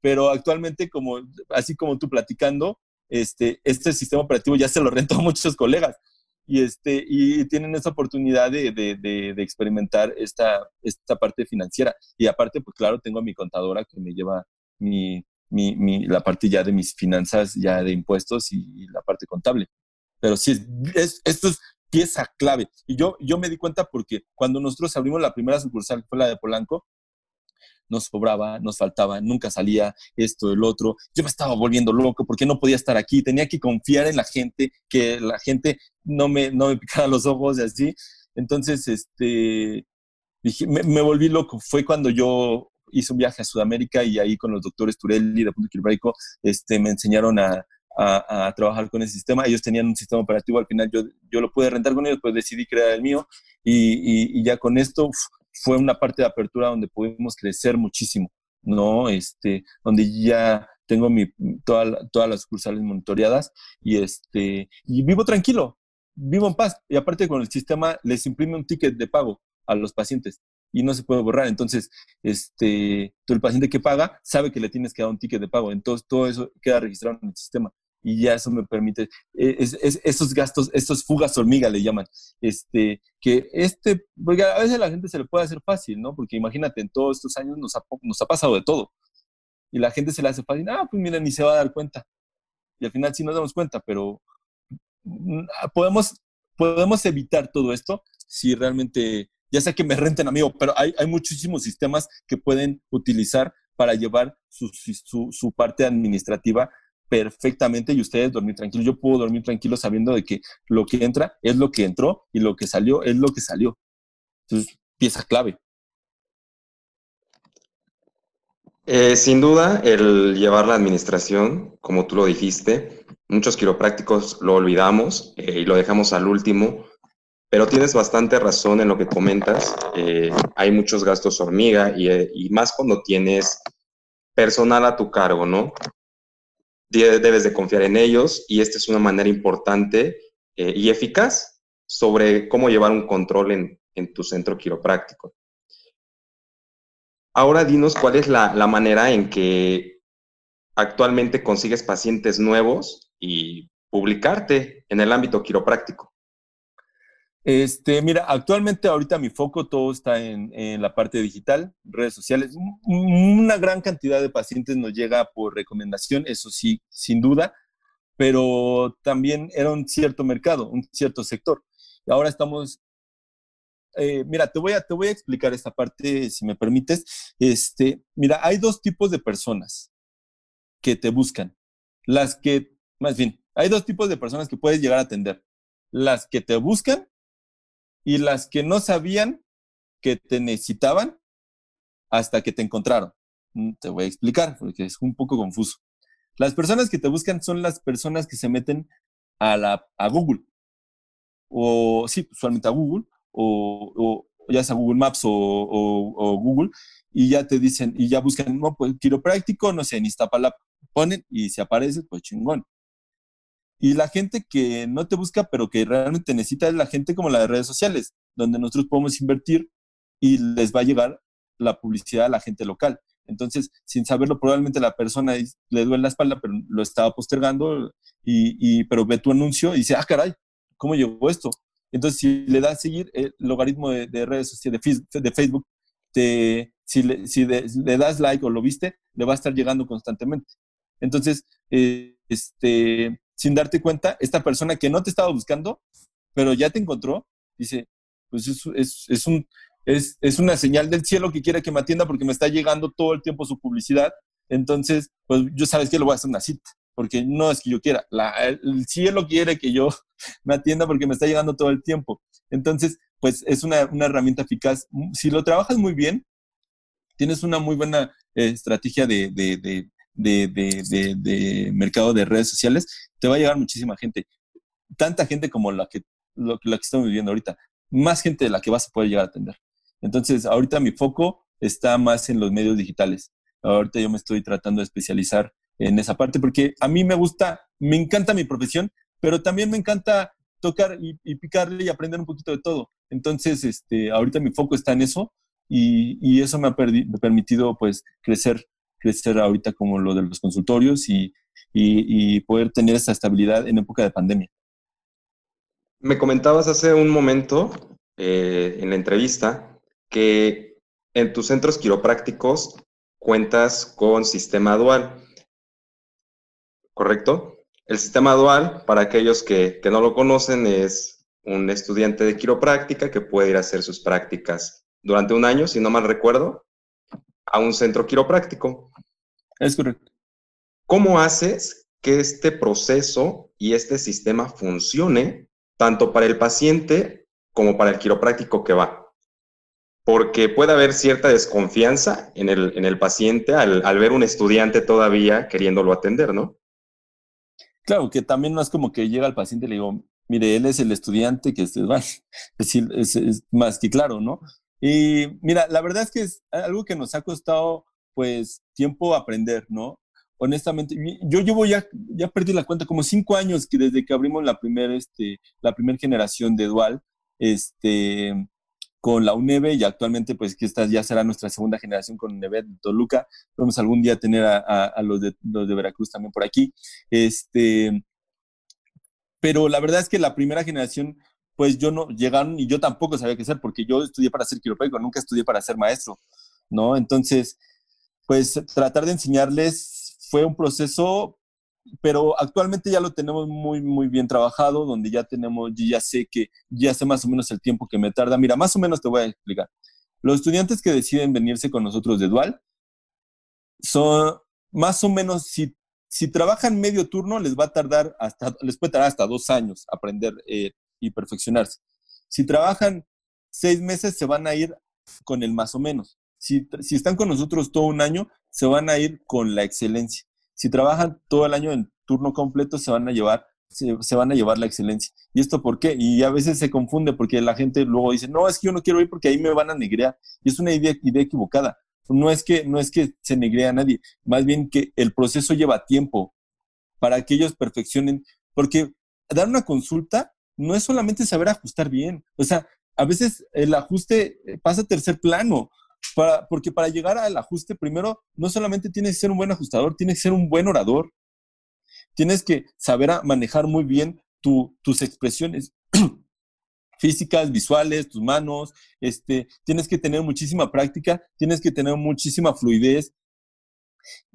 Pero actualmente, como, así como tú platicando, este, este sistema operativo ya se lo rento a muchos colegas y, este, y tienen esa oportunidad de, de, de, experimentar esta, esta parte financiera. Y aparte, pues claro, tengo a mi contadora que me lleva mi, mi, la parte ya de mis finanzas, ya de impuestos y, la parte contable. Pero sí, es, esto es pieza clave. Y yo, yo me di cuenta porque cuando nosotros abrimos la primera sucursal, que fue la de Polanco, nos sobraba, nos faltaba, nunca salía esto, el otro. Yo me estaba volviendo loco porque no podía estar aquí, tenía que confiar en la gente, que la gente no me, no me picara los ojos y así. Entonces, este, dije, me, volví loco. Fue cuando yo hice un viaje a Sudamérica y ahí con los doctores Turelli de Punto Quilbraico, este, me enseñaron a, a, trabajar con ese sistema. Ellos tenían un sistema operativo, al final yo, yo lo pude rentar con ellos, pues decidí crear el mío y, y, ya con esto fue una parte de apertura donde pudimos crecer muchísimo, ¿no? Este, donde ya tengo mi, toda, todas las sucursales monitoreadas y, este, y vivo tranquilo, vivo en paz. Y aparte con el sistema les imprime un ticket de pago a los pacientes y no se puede borrar. Entonces, este, el paciente que paga sabe que le tienes que dar un ticket de pago. Entonces, todo eso queda registrado en el sistema y ya eso me permite, eh, es, esos gastos, estos fugas hormiga le llaman, este, que este, porque a veces a la gente se le puede hacer fácil, ¿no? Porque imagínate, en todos estos años nos ha, nos ha pasado de todo. Y la gente se le hace fácil, ah, pues mira, ni se va a dar cuenta. Y al final sí nos damos cuenta, pero mm, podemos, podemos evitar todo esto si realmente, ya sea que me renten amigo, pero hay, hay muchísimos sistemas que pueden utilizar para llevar su, su, parte administrativa perfectamente y ustedes dormir tranquilos. Yo puedo dormir tranquilo sabiendo de que lo que entra es lo que entró y lo que salió es lo que salió. Entonces, pieza clave. Eh, sin duda, el llevar la administración, como tú lo dijiste, muchos quiroprácticos lo olvidamos eh, y lo dejamos al último, pero tienes bastante razón en lo que comentas. Eh, hay muchos gastos hormiga y, y más cuando tienes personal a tu cargo, ¿no? debes de confiar en ellos y esta es una manera importante eh, y eficaz sobre cómo llevar un control en, tu centro quiropráctico. Ahora dinos cuál es la manera en que actualmente consigues pacientes nuevos y publicarte en el ámbito quiropráctico. Este, mira, actualmente ahorita mi foco todo está en, la parte digital, redes sociales. Una gran cantidad de pacientes nos llega por recomendación, eso sí, sin duda, pero también era un cierto mercado, un cierto sector. Y ahora estamos, eh, mira, te voy, a, te voy a explicar esta parte, si me permites. Este, mira, hay dos tipos de personas que te buscan. Las que, más bien, hay dos tipos de personas que puedes llegar a atender. Las que te buscan y las que no sabían que te necesitaban hasta que te encontraron. Mm, te voy a explicar porque es un poco confuso. Las personas que te buscan son las personas que se meten a, la, a Google. O sí, usualmente a Google, o, ya sea Google Maps o, o, Google, y ya te dicen, y ya buscan, no, pues quiropráctico, no sé, en Iztapalapa, ponen y si aparece, pues chingón. Y la gente que no te busca, pero que realmente necesita es la gente como la de redes sociales, donde nosotros podemos invertir y les va a llegar la publicidad a la gente local. Entonces, sin saberlo, probablemente la persona le duele la espalda, pero lo estaba postergando, y, pero ve tu anuncio y dice, ah, caray, ¿cómo llegó esto? Entonces, si le das a seguir el logaritmo de, redes sociales, de, Facebook, te, si, le, si le, das like o lo viste, le va a estar llegando constantemente. Entonces, eh, este, sin darte cuenta, esta persona que no te estaba buscando, pero ya te encontró, dice, pues es, un, es, una señal del cielo que quiere que me atienda porque me está llegando todo el tiempo su publicidad. Entonces, pues yo sabes que lo voy a hacer una cita, porque no es que yo quiera, el cielo quiere que yo me atienda porque me está llegando todo el tiempo. Entonces, pues es una, herramienta eficaz. Si lo trabajas muy bien, tienes una muy buena eh, estrategia de, mercado de redes sociales, te va a llegar muchísima gente. Tanta gente como la que, lo, que estamos viviendo ahorita. Más gente de la que vas a poder llegar a atender. Entonces, ahorita mi foco está más en los medios digitales. Ahorita yo me estoy tratando de especializar en esa parte porque a mí me gusta, me encanta mi profesión, pero también me encanta tocar y, picarle y aprender un poquito de todo. Entonces, este, ahorita mi foco está en eso y, eso me ha permitido pues crecer crecer ahorita como lo de los consultorios y, poder tener esa estabilidad en época de pandemia. Me comentabas hace un momento eh, en la entrevista que en tus centros quiroprácticos cuentas con sistema dual, ¿correcto? El sistema dual, para aquellos que, que no lo conocen, es un estudiante de quiropráctica que puede ir a hacer sus prácticas durante un año, si no mal recuerdo, a un centro quiropráctico. Es correcto. ¿Cómo haces que este proceso y este sistema funcione tanto para el paciente como para el quiropráctico que va? Porque puede haber cierta desconfianza en el, en el paciente al, al ver un estudiante todavía queriéndolo atender, ¿no? Claro, que también no es como que llega al paciente y le digo, mire, él es el estudiante que se va. Es más que claro, ¿no? Y mira, la verdad es que es algo que nos ha costado, pues, tiempo aprender, ¿no? Honestamente, yo llevo ya, ya perdí la cuenta, como cinco años que desde que abrimos la primera, este, la primera generación de Dual, este, con la UNEVE y actualmente pues que esta ya será nuestra segunda generación con UNEVE de Toluca. Vamos algún día tener a, los, de, los de Veracruz también por aquí. Este, pero la verdad es que la primera generación, pues yo no, llegaron y yo tampoco sabía qué hacer, porque yo estudié para ser quiropráctico, nunca estudié para ser maestro, ¿no? Entonces, pues tratar de enseñarles fue un proceso, pero actualmente ya lo tenemos muy, muy bien trabajado, donde ya tenemos, ya sé que, ya sé más o menos el tiempo que me tarda. Mira, más o menos te voy a explicar. Los estudiantes que deciden venirse con nosotros de Dual son más o menos, si si trabajan medio turno, les va a tardar hasta, les puede tardar hasta dos años aprender eh, y perfeccionarse. Si trabajan seis meses, se van a ir con el más o menos. Si, si están con nosotros todo un año, se van a ir con la excelencia. Si trabajan todo el año en turno completo, se van a llevar se, van a llevar la excelencia. ¿Y esto por qué? Y a veces se confunde porque la gente luego dice, no, es que yo no quiero ir porque ahí me van a negrear. Y es una idea, idea equivocada no es que, no es que se negre a nadie, más bien que el proceso lleva tiempo para que ellos perfeccionen, porque dar una consulta no es solamente saber ajustar bien, o sea, a veces el ajuste pasa a tercer plano, para, porque para llegar al ajuste primero no solamente tienes que ser un buen ajustador, tienes que ser un buen orador, tienes que saber manejar muy bien tus expresiones. físicas, visuales, tus manos, este, tienes que tener muchísima práctica, tienes que tener muchísima fluidez,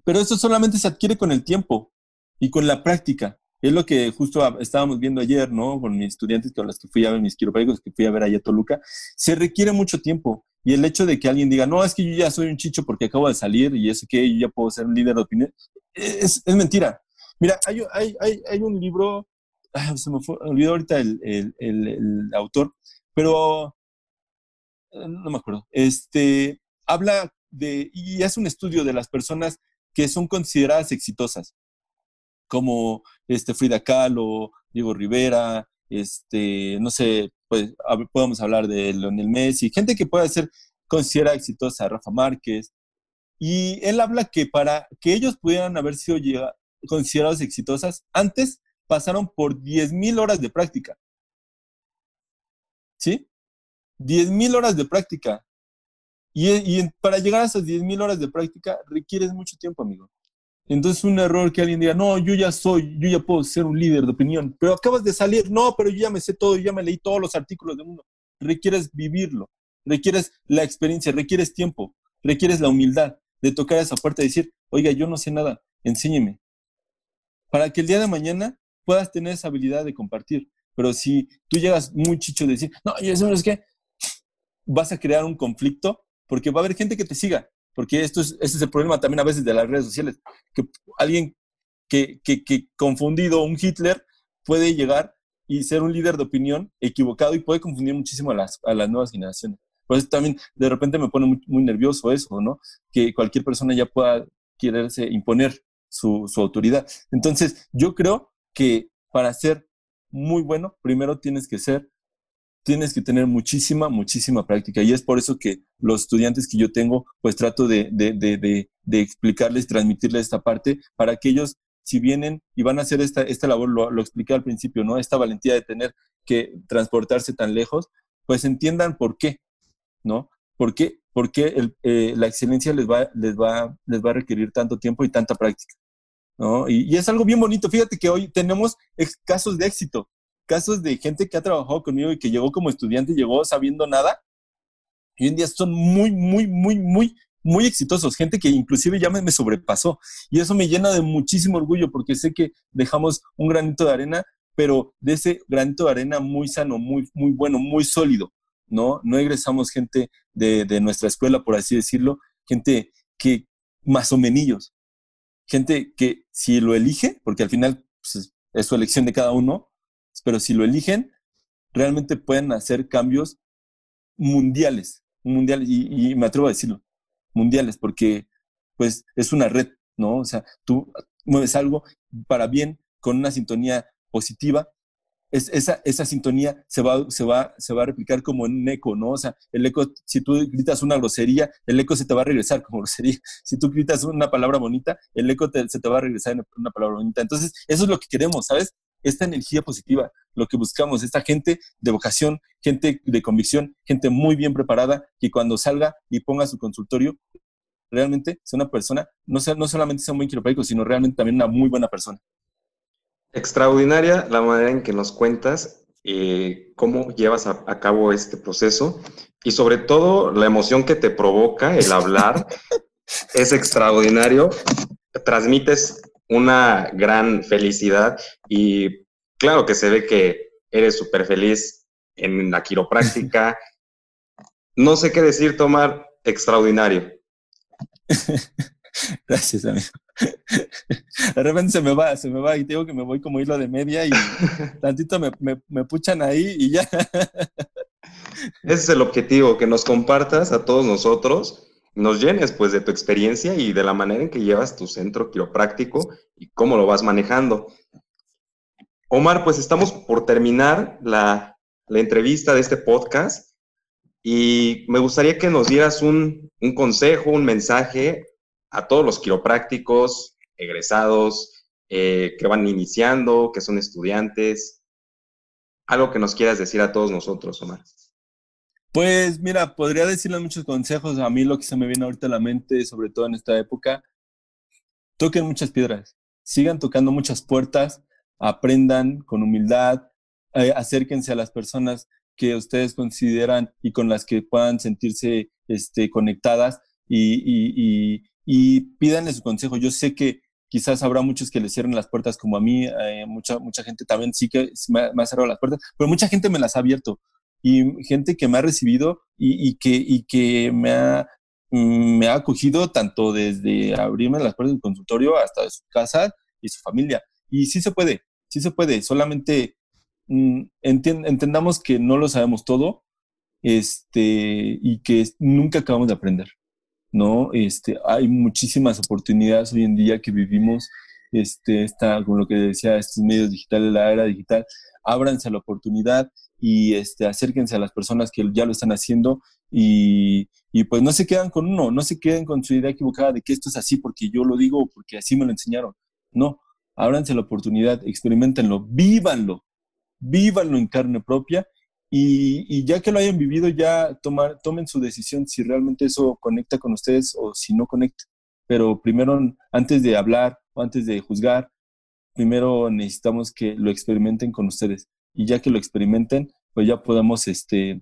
pero eso solamente se adquiere con el tiempo y con la práctica. Es lo que justo estábamos viendo ayer, ¿no? Con mis estudiantes con los que fui a ver, mis quiroprácticos que fui a ver allá a Toluca. Se requiere mucho tiempo. Y el hecho de que alguien diga, no, es que yo ya soy un chicho porque acabo de salir y eso que yo ya puedo ser un líder de opinión, es, mentira. Mira, hay, hay, un libro se me fue, olvidó ahorita el, autor, pero eh, no me acuerdo. Este, habla de, y hace un estudio de las personas que son consideradas exitosas, como este, Frida Kahlo, Diego Rivera, este, no sé, pues podemos hablar de Leonel Messi, gente que puede ser considerada exitosa, Rafa Márquez, y él habla que para que ellos pudieran haber sido considerados exitosas, antes pasaron por 10.000 horas de práctica. ¿Sí? 10.000 horas de práctica. Y, para llegar a esas 10.000 horas de práctica requieres mucho tiempo, amigo. Entonces, un error que alguien diga, no, yo ya soy, yo ya puedo ser un líder de opinión, pero acabas de salir, no, pero yo ya me sé todo, yo ya me leí todos los artículos del mundo. Requieres vivirlo, requieres la experiencia, requieres tiempo, requieres la humildad de tocar esa puerta y decir, oiga, yo no sé nada, enséñeme. Para que el día de mañana puedas tener esa habilidad de compartir. Pero si tú llegas muy chicho de decir, no, yo eso es que vas a crear un conflicto porque va a haber gente que te siga. Porque esto es, este es el problema también a veces de las redes sociales, que alguien que, que, que confundido, un Hitler, puede llegar y ser un líder de opinión equivocado y puede confundir muchísimo a las, a las nuevas generaciones. Por eso también de repente me pone muy, muy, nervioso eso, ¿no? Que cualquier persona ya pueda quererse imponer su, su autoridad. Entonces, yo creo que para ser muy bueno, primero tienes que ser, tienes que tener muchísima, muchísima práctica. Y es por eso que los estudiantes que yo tengo, pues trato de, de, de, de explicarles, transmitirles esta parte para que ellos, si vienen y van a hacer esta, esta labor, lo, lo expliqué al principio, ¿no? Esta valentía de tener que transportarse tan lejos, pues entiendan por qué, ¿no? ¿Por qué, por eh, la excelencia les va, les, va, les va a requerir tanto tiempo y tanta práctica. Y, es algo bien bonito. Fíjate que hoy tenemos casos de éxito, casos de gente que ha trabajado conmigo y que llegó como estudiante, llegó sabiendo nada. Y hoy en día son muy, muy, muy, muy, muy exitosos. Gente que inclusive ya me, sobrepasó. Y eso me llena de muchísimo orgullo porque sé que dejamos un granito de arena, pero de ese granito de arena muy sano, muy, muy bueno, muy sólido. ¿no? No egresamos gente de, de nuestra escuela, por así decirlo, gente que más o menos, gente que si lo elige, porque al final pues, es su elección de cada uno, pero si lo eligen, realmente pueden hacer cambios mundiales, mundiales, y, me atrevo a decirlo, mundiales, porque pues es una red, ¿no? O sea, tú mueves algo para bien, con una sintonía positiva, es, esa, esa sintonía se va, se, va, se va a replicar como un eco, ¿no? O sea, el eco, si tú gritas una grosería, el eco se te va a regresar como grosería. Si tú gritas una palabra bonita, el eco se te va a regresar en una palabra bonita. Entonces, eso es lo que queremos, ¿sabes? Esta energía positiva, lo que buscamos, esta gente de vocación, gente de convicción, gente muy bien preparada, que cuando salga y ponga su consultorio, realmente sea una persona, no, sea, no solamente sea muy quiropráctico, sino realmente también una muy buena persona. Extraordinaria la manera en que nos cuentas eh, cómo llevas a, cabo este proceso y sobre todo la emoción que te provoca el hablar es extraordinario. Transmites una gran felicidad y claro que se ve que eres súper feliz en la quiropráctica. No sé qué decir, Tomar, extraordinario. Gracias, amigo. De repente se me va, se me va y digo que me voy como hilo de media y tantito me, me, puchan ahí y ya. Ese es el objetivo, que nos compartas a todos nosotros, nos llenes pues de tu experiencia y de la manera en que llevas tu centro quiropráctico y cómo lo vas manejando. Omar, pues estamos por terminar la, la entrevista de este podcast y me gustaría que nos dieras un, un consejo, un mensaje a todos los quiroprácticos, egresados, eh, que van iniciando, que son estudiantes. Algo que nos quieras decir a todos nosotros, Omar. Pues mira, podría decirle muchos consejos. A mí lo que se me viene ahorita a la mente, sobre todo en esta época, toquen muchas piedras, sigan tocando muchas puertas, aprendan con humildad, eh, acérquense a las personas que ustedes consideran y con las que puedan sentirse este, conectadas y, y pídanle su consejo. Yo sé que quizás habrá muchos que le cierren las puertas como a mí, eh, mucha, mucha gente también sí que me, ha cerrado las puertas, pero mucha gente me las ha abierto y gente que me ha recibido y, que, y que me ha, mm, me ha acogido tanto desde abrirme las puertas del consultorio hasta su casa y su familia. Y sí se puede, sí se puede, solamente mm, entendamos que no lo sabemos todo este, y que nunca acabamos de aprender. ¿no? Este, hay muchísimas oportunidades hoy en día que vivimos, este, esta, como lo que decía, estos medios digitales, la era digital, ábranse la oportunidad y este, acérquense a las personas que ya lo están haciendo y, pues no se quedan con uno, no se queden con su idea equivocada de que esto es así porque yo lo digo o porque así me lo enseñaron. No, ábranse la oportunidad, experimentenlo, vívanlo, vívanlo en carne propia y, ya que lo hayan vivido, ya tomen su decisión si realmente eso conecta con ustedes o si no conecta. Pero primero, antes de hablar o antes de juzgar, primero necesitamos que lo experimenten con ustedes. Y ya que lo experimenten, pues ya podemos, este,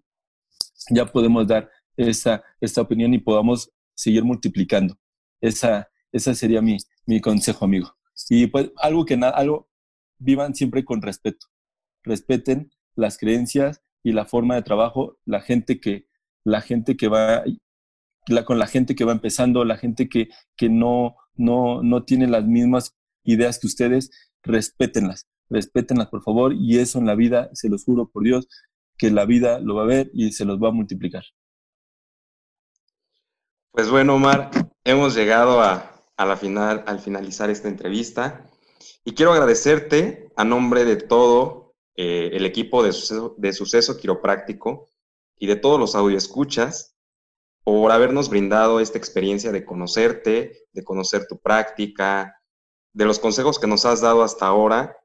ya podemos dar esa, esta opinión y podamos seguir multiplicando. Esa, esa sería mi, mi consejo, amigo. Y pues algo que nada, algo, vivan siempre con respeto. Respeten las creencias, y la forma de trabajo, la gente que, la gente que va, con la gente que va empezando, la gente que, que no, no, no tiene las mismas ideas que ustedes, respétenlas, respétenlas por favor, y eso en la vida, se los juro por Dios, que la vida lo va a ver y se los va a multiplicar. Pues bueno, Omar, hemos llegado a, a la final, al finalizar esta entrevista y quiero agradecerte a nombre de todo eh, el equipo de suceso, de suceso Quiropráctico y de todos los escuchas por habernos brindado esta experiencia de conocerte, de conocer tu práctica, de los consejos que nos has dado hasta ahora.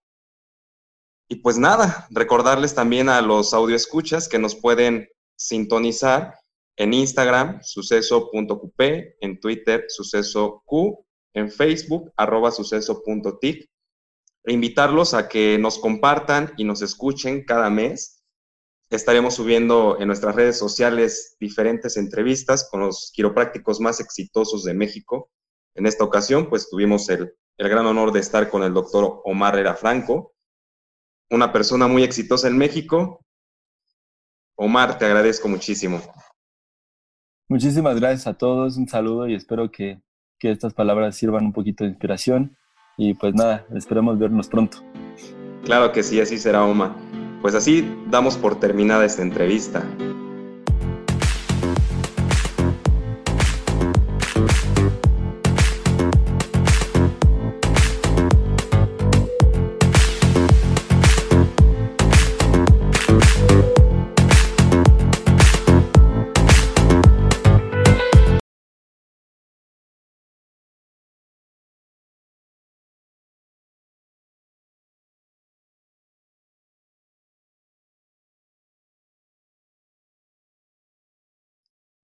Y pues nada, recordarles también a los escuchas que nos pueden sintonizar en Instagram, suceso.qp, en Twitter, sucesoq, en Facebook, arroba suceso.tic invitarlos a que nos compartan y nos escuchen cada mes. Estaremos subiendo en nuestras redes sociales diferentes entrevistas con los quiroprácticos más exitosos de México. En esta ocasión, pues tuvimos el, el gran honor de estar con el doctor Omar Herrera Franco, una persona muy exitosa en México. Omar, te agradezco muchísimo. Muchísimas gracias a todos, un saludo y espero que, que estas palabras sirvan un poquito de inspiración. Y pues nada, esperemos vernos pronto. Claro que sí, así será, Oma. Pues así damos por terminada esta entrevista.